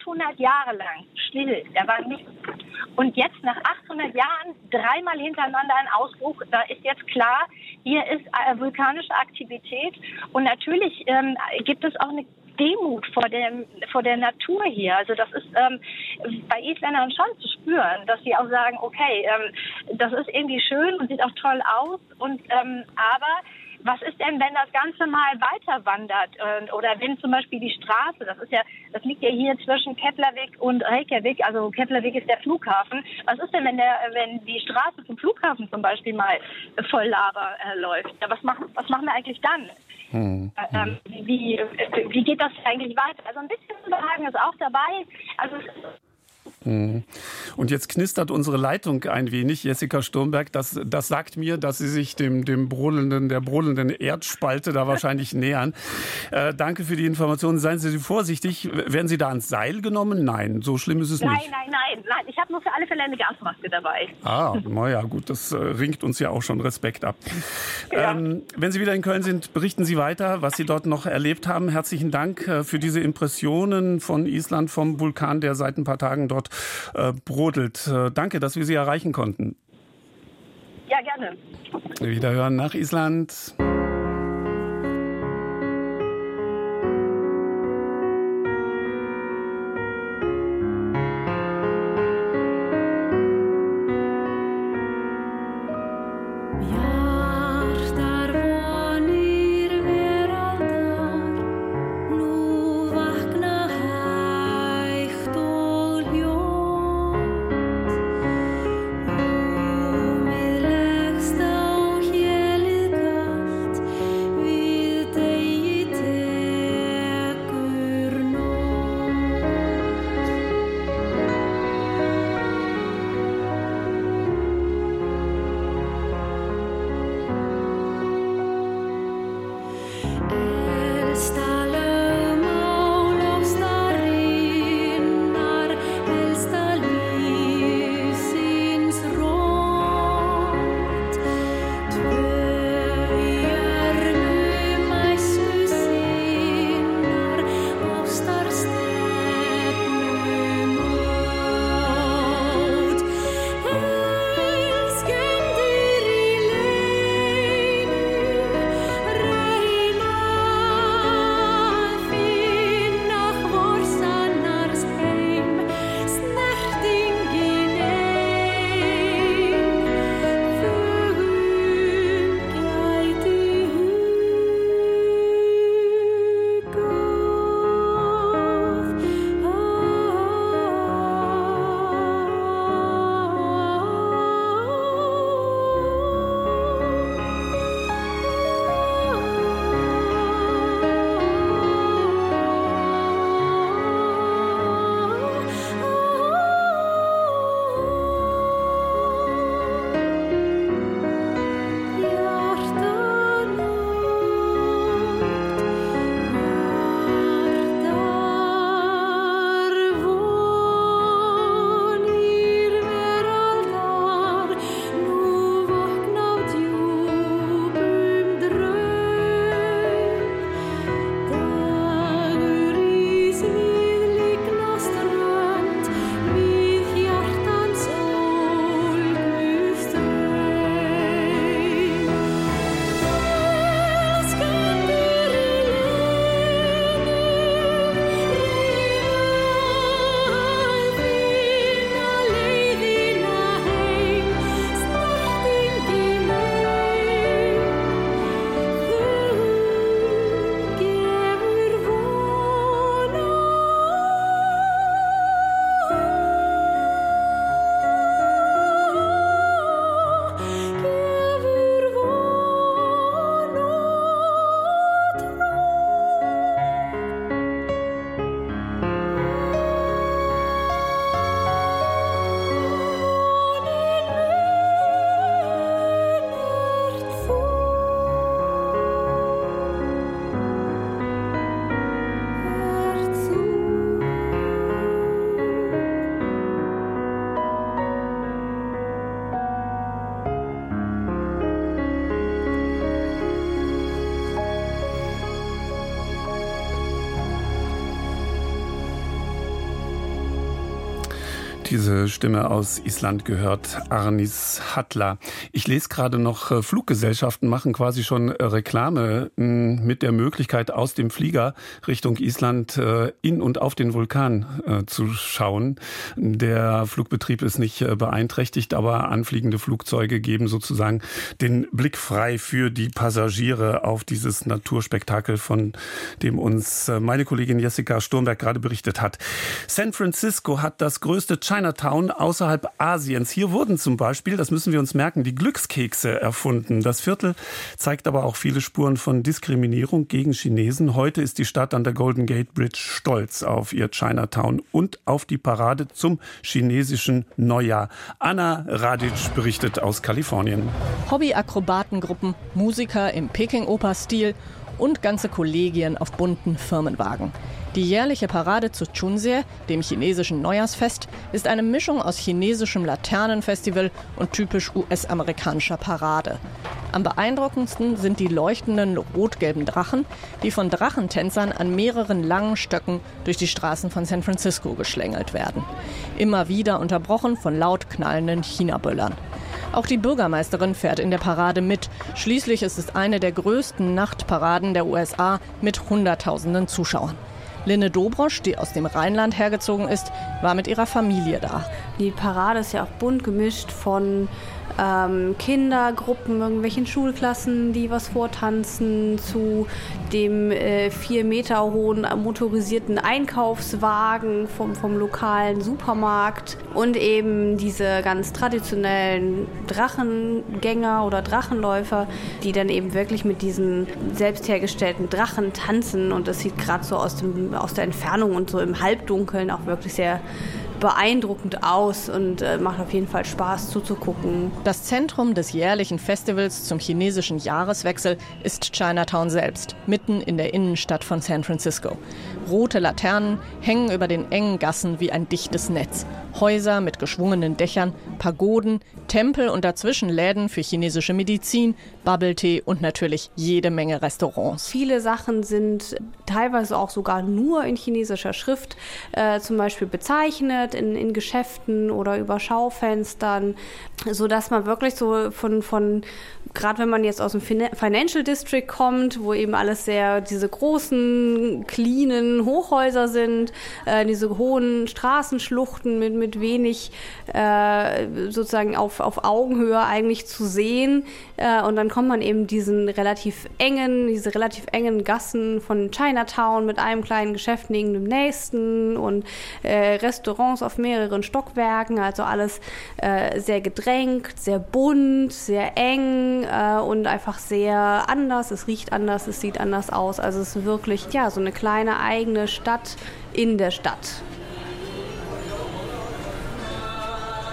800 Jahre lang still, da war nichts. Und jetzt nach 800 Jahren dreimal hintereinander ein Ausbruch, da ist jetzt klar, hier ist äh, vulkanische Aktivität und natürlich ähm, gibt es auch eine Demut vor der, vor der Natur hier. Also das ist ähm, bei Isländern schon zu spüren, dass sie auch sagen, okay, ähm, das ist irgendwie schön und sieht auch toll aus und ähm, aber was ist denn, wenn das Ganze mal weiter wandert oder wenn zum Beispiel die Straße, das ist ja, das liegt ja hier zwischen Keflavik und Reykjavik, also Keflavik ist der Flughafen. Was ist denn, wenn der, wenn die Straße zum Flughafen zum Beispiel mal voll Lava äh, läuft? Ja, was machen, was machen wir eigentlich dann? Hm. Äh, ähm, wie, wie geht das eigentlich weiter? Also ein bisschen Unbehagen ist auch dabei. Also Mhm. Und jetzt knistert unsere Leitung ein wenig, Jessica Sturmberg. Das, das sagt mir, dass Sie sich dem, dem brodelnden, der brodelnden Erdspalte da wahrscheinlich nähern. Äh, danke für die Informationen. Seien Sie vorsichtig. Werden Sie da ans Seil genommen? Nein, so schlimm ist es nein, nicht. Nein, nein, nein, nein. Ich habe nur für alle Fälle eine Gasmaske dabei. Ah, naja, gut. Das äh, ringt uns ja auch schon Respekt ab. Ja. Ähm, wenn Sie wieder in Köln sind, berichten Sie weiter, was Sie dort noch erlebt haben. Herzlichen Dank äh, für diese Impressionen von Island, vom Vulkan, der seit ein paar Tagen dort äh, brodelt. Äh, danke, dass wir Sie erreichen konnten. Ja, gerne. Wiederhören nach Island. Diese Stimme aus Island gehört Arnis Hattler. Ich lese gerade noch, äh, Fluggesellschaften machen quasi schon äh, Reklame mit der Möglichkeit, aus dem Flieger Richtung Island äh, in und auf den Vulkan zu schauen. Der Flugbetrieb ist nicht beeinträchtigt, aber anfliegende Flugzeuge geben sozusagen den Blick frei für die Passagiere auf dieses Naturspektakel, von dem uns meine Kollegin Jessica Sturmberg gerade berichtet hat. San Francisco hat das größte Chinatown außerhalb Asiens. Hier wurden zum Beispiel, das müssen wir uns merken, die Glückskekse erfunden. Das Viertel zeigt aber auch viele Spuren von Diskriminierung gegen Chinesen. Heute ist die Stadt an der Golden Gate Bridge stolz auf ihr Chinatown und auf die Parade zum chinesischen Neujahr. Anna Radic berichtet aus Kalifornien. Hobby-Akrobatengruppen, Musiker im Peking-Oper-Stil und ganze Kollegien auf bunten Firmenwagen. Die jährliche Parade zu Chunse, dem chinesischen Neujahrsfest, ist eine Mischung aus chinesischem Laternenfestival und typisch US-amerikanischer Parade. Am beeindruckendsten sind die leuchtenden rot-gelben Drachen, die von Drachentänzern an mehreren langen Stöcken durch die Straßen von San Francisco geschlängelt werden. Immer wieder unterbrochen von laut knallenden China-Böllern. Auch die Bürgermeisterin fährt in der Parade mit. Schließlich ist es eine der größten Nachtparaden der USA mit Hunderttausenden Zuschauern. Linne Dobrosch, die aus dem Rheinland hergezogen ist, war mit ihrer Familie da. Die Parade ist ja auch bunt gemischt von ähm, Kindergruppen, irgendwelchen Schulklassen, die was vortanzen, zu dem äh, vier Meter hohen motorisierten Einkaufswagen vom, vom lokalen Supermarkt und eben diese ganz traditionellen Drachengänger oder Drachenläufer, die dann eben wirklich mit diesen selbst hergestellten Drachen tanzen. Und das sieht gerade so aus, dem, aus der Entfernung und so im Halbdunkeln auch wirklich sehr beeindruckend aus und äh, macht auf jeden Fall Spaß zuzugucken. Das Zentrum des jährlichen Festivals zum chinesischen Jahreswechsel ist Chinatown selbst, mitten in der Innenstadt von San Francisco. Rote Laternen hängen über den engen Gassen wie ein dichtes Netz. Häuser mit geschwungenen Dächern, Pagoden, Tempel und dazwischen Läden für chinesische Medizin, Bubble-Tee und natürlich jede Menge Restaurants. Viele Sachen sind teilweise auch sogar nur in chinesischer Schrift äh, zum Beispiel bezeichnet, in, in Geschäften oder über Schaufenstern, sodass man wirklich so von, von gerade wenn man jetzt aus dem Financial District kommt, wo eben alles sehr diese großen, cleanen Hochhäuser sind, äh, diese hohen Straßenschluchten mit, mit wenig äh, sozusagen auf, auf Augenhöhe eigentlich zu sehen. Äh, und dann kommt man eben diesen relativ engen, diese relativ engen Gassen von Chinatown mit einem kleinen Geschäft neben dem nächsten und äh, Restaurants auf mehreren Stockwerken, also alles äh, sehr gedrängt, sehr bunt, sehr eng äh, und einfach sehr anders. Es riecht anders, es sieht anders aus. Also es ist wirklich ja so eine kleine eigene Stadt in der Stadt.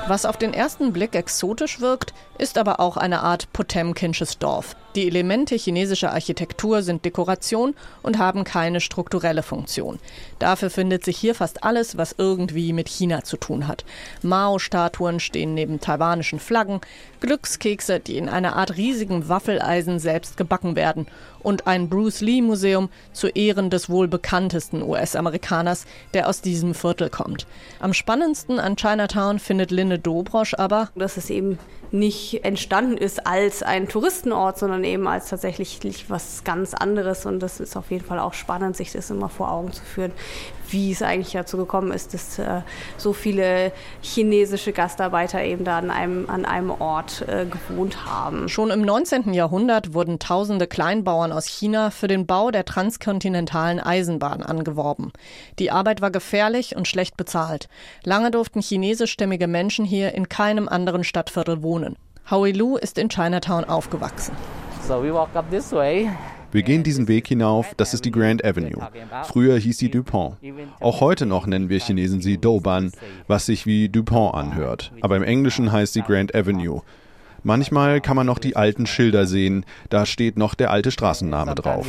Was auf den ersten Blick exotisch wirkt, ist aber auch eine Art Potemkinsches Dorf. Die Elemente chinesischer Architektur sind Dekoration und haben keine strukturelle Funktion. Dafür findet sich hier fast alles, was irgendwie mit China zu tun hat. Mao-Statuen stehen neben taiwanischen Flaggen, Glückskekse, die in einer Art riesigen Waffeleisen selbst gebacken werden und ein Bruce Lee-Museum zu Ehren des wohl bekanntesten US-Amerikaners, der aus diesem Viertel kommt. Am spannendsten an Chinatown findet Linne Dobrosch aber, dass es eben nicht entstanden ist als ein Touristenort, sondern eben als tatsächlich was ganz anderes. Und das ist auf jeden Fall auch spannend, sich das immer vor Augen zu führen, wie es eigentlich dazu gekommen ist, dass äh, so viele chinesische Gastarbeiter eben da an einem, an einem Ort äh, gewohnt haben. Schon im 19. Jahrhundert wurden tausende Kleinbauern aus China für den Bau der transkontinentalen Eisenbahn angeworben. Die Arbeit war gefährlich und schlecht bezahlt. Lange durften chinesischstämmige Menschen hier in keinem anderen Stadtviertel wohnen. Howie Lu ist in Chinatown aufgewachsen. So we walk up this way. Wir gehen diesen Weg hinauf, das ist die Grand Avenue. Früher hieß sie Dupont. Auch heute noch nennen wir Chinesen sie Douban, was sich wie Dupont anhört. Aber im Englischen heißt sie Grand Avenue. Manchmal kann man noch die alten Schilder sehen, da steht noch der alte Straßenname drauf.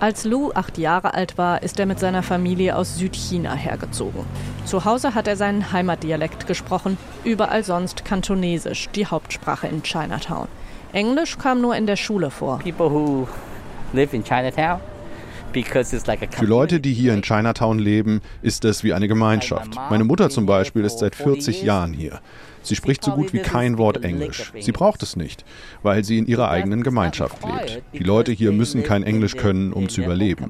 Als Lou acht Jahre alt war, ist er mit seiner Familie aus Südchina hergezogen. Zu Hause hat er seinen Heimatdialekt gesprochen, überall sonst Kantonesisch, die Hauptsprache in Chinatown. Englisch kam nur in der Schule vor. People who live in Chinatown Für Leute, die hier in Chinatown leben, ist es wie eine Gemeinschaft. Meine Mutter zum Beispiel ist seit 40 Jahren hier. Sie spricht so gut wie kein Wort Englisch. Sie braucht es nicht, weil sie in ihrer eigenen Gemeinschaft lebt. Die Leute hier müssen kein Englisch können, um zu überleben.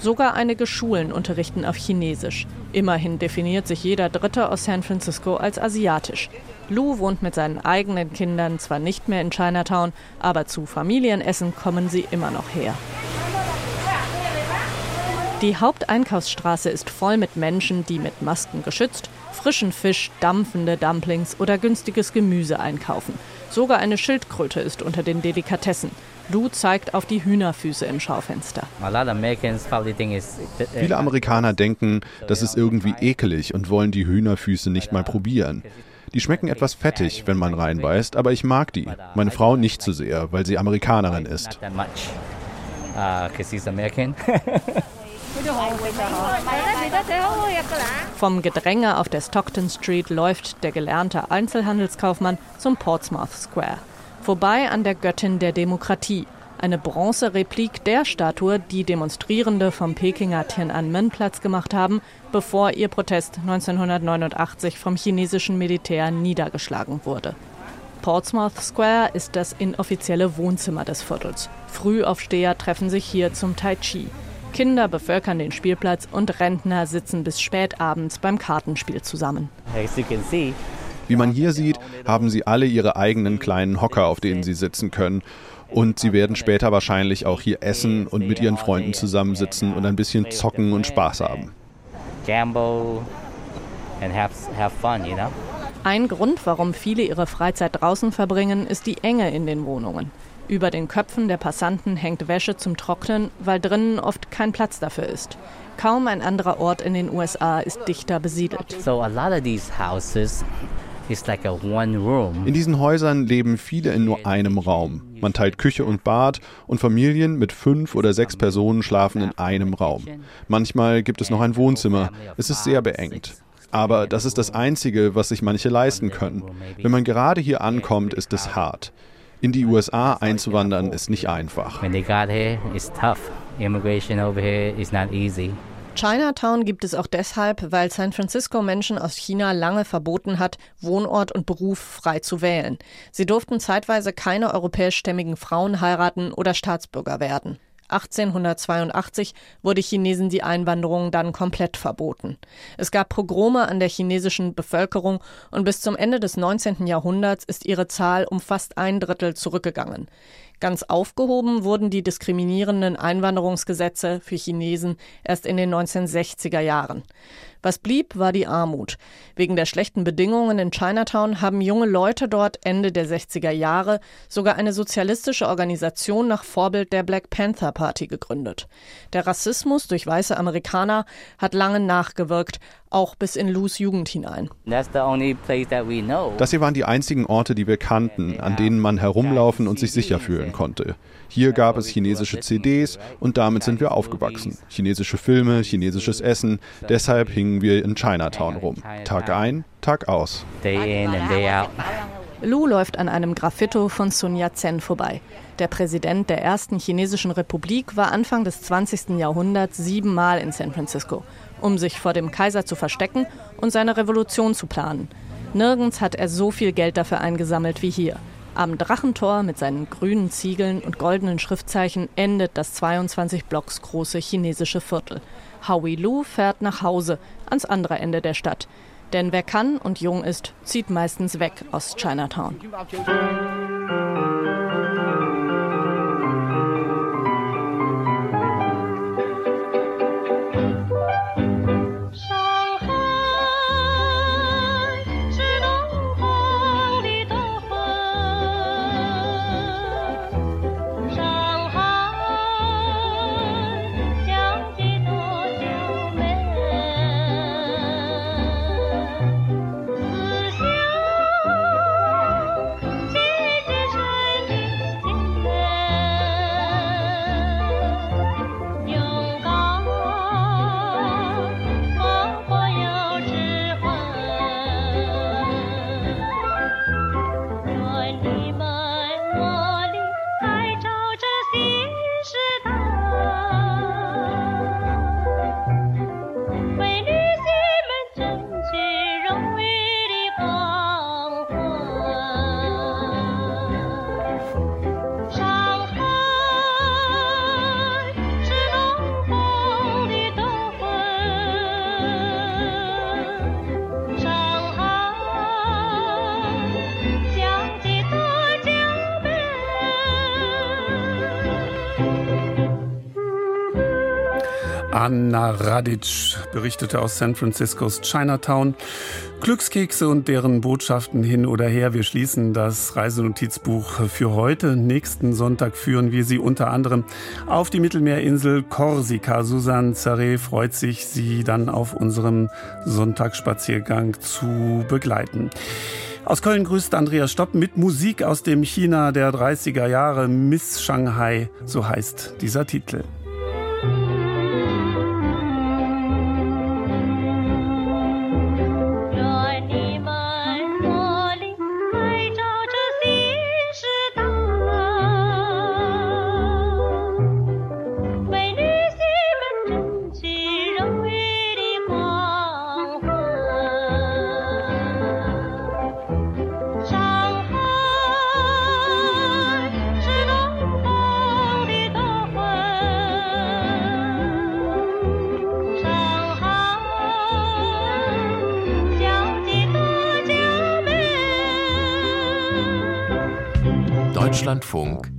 Sogar einige Schulen unterrichten auf Chinesisch. Immerhin definiert sich jeder Dritte aus San Francisco als asiatisch. Lou wohnt mit seinen eigenen Kindern zwar nicht mehr in Chinatown, aber zu Familienessen kommen sie immer noch her. Die Haupteinkaufsstraße ist voll mit Menschen, die mit Masken geschützt frischen Fisch, dampfende Dumplings oder günstiges Gemüse einkaufen. Sogar eine Schildkröte ist unter den Delikatessen. Lou zeigt auf die Hühnerfüße im Schaufenster. Viele Amerikaner denken, das ist irgendwie ekelig und wollen die Hühnerfüße nicht mal probieren. Die schmecken etwas fettig, wenn man reinbeißt, aber ich mag die. Meine Frau nicht so sehr, weil sie Amerikanerin ist. Vom Gedränge auf der Stockton Street läuft der gelernte Einzelhandelskaufmann zum Portsmouth Square. Vorbei an der Göttin der Demokratie, eine Bronzereplik der Statue, die Demonstrierende vom Pekinger Tiananmen-Platz gemacht haben, bevor ihr Protest 1989 vom chinesischen Militär niedergeschlagen wurde. Portsmouth Square ist das inoffizielle Wohnzimmer des Viertels. Frühaufsteher treffen sich hier zum Tai Chi. Kinder bevölkern den Spielplatz und Rentner sitzen bis spät abends beim Kartenspiel zusammen. Wie man hier sieht, haben sie alle ihre eigenen kleinen Hocker, auf denen sie sitzen können. Und sie werden später wahrscheinlich auch hier essen und mit ihren Freunden zusammensitzen und ein bisschen zocken und Spaß haben. Ein Grund, warum viele ihre Freizeit draußen verbringen, ist die Enge in den Wohnungen. Über den Köpfen der Passanten hängt Wäsche zum Trocknen, weil drinnen oft kein Platz dafür ist. Kaum ein anderer Ort in den USA ist dichter besiedelt. In diesen Häusern leben viele in nur einem Raum. Man teilt Küche und Bad und Familien mit fünf oder sechs Personen schlafen in einem Raum. Manchmal gibt es noch ein Wohnzimmer. Es ist sehr beengt. Aber das ist das Einzige, was sich manche leisten können. Wenn man gerade hier ankommt, ist es hart. In die USA einzuwandern ist nicht einfach. Chinatown gibt es auch deshalb, weil San Francisco Menschen aus China lange verboten hat, Wohnort und Beruf frei zu wählen. Sie durften zeitweise keine europäischstämmigen Frauen heiraten oder Staatsbürger werden. 1882 wurde Chinesen die Einwanderung dann komplett verboten. Es gab Pogrome an der chinesischen Bevölkerung und bis zum Ende des 19. Jahrhunderts ist ihre Zahl um fast ein Drittel zurückgegangen. Ganz aufgehoben wurden die diskriminierenden Einwanderungsgesetze für Chinesen erst in den 1960er Jahren. Was blieb, war die Armut. Wegen der schlechten Bedingungen in Chinatown haben junge Leute dort Ende der 60er Jahre sogar eine sozialistische Organisation nach Vorbild der Black Panther Party gegründet. Der Rassismus durch weiße Amerikaner hat lange nachgewirkt, auch bis in Lus Jugend hinein. Das hier waren die einzigen Orte, die wir kannten, an denen man herumlaufen und sich sicher fühlen konnte. Hier gab es chinesische CDs und damit sind wir aufgewachsen. Chinesische Filme, chinesisches Essen, deshalb hingen wir in Chinatown rum. Tag ein, Tag aus. Lu läuft an einem Graffito von Sun Yat-sen vorbei. Der Präsident der ersten chinesischen Republik war Anfang des 20. Jahrhunderts siebenmal in San Francisco, um sich vor dem Kaiser zu verstecken und seine Revolution zu planen. Nirgends hat er so viel Geld dafür eingesammelt wie hier. Am Drachentor mit seinen grünen Ziegeln und goldenen Schriftzeichen endet das 22 Blocks große chinesische Viertel. Howie Lu fährt nach Hause, ans andere Ende der Stadt. Denn wer kann und jung ist, zieht meistens weg aus Chinatown. Anna Radic berichtete aus San Franciscos Chinatown. Glückskekse und deren Botschaften hin oder her. Wir schließen das Reisenotizbuch für heute. Nächsten Sonntag führen wir Sie unter anderem auf die Mittelmeerinsel Korsika. Susanne Zaré freut sich, Sie dann auf unserem Sonntagsspaziergang zu begleiten. Aus Köln grüßt Andreas Stopp mit Musik aus dem China der 30er Jahre. Miss Shanghai, so heißt dieser Titel. Deutschlandfunk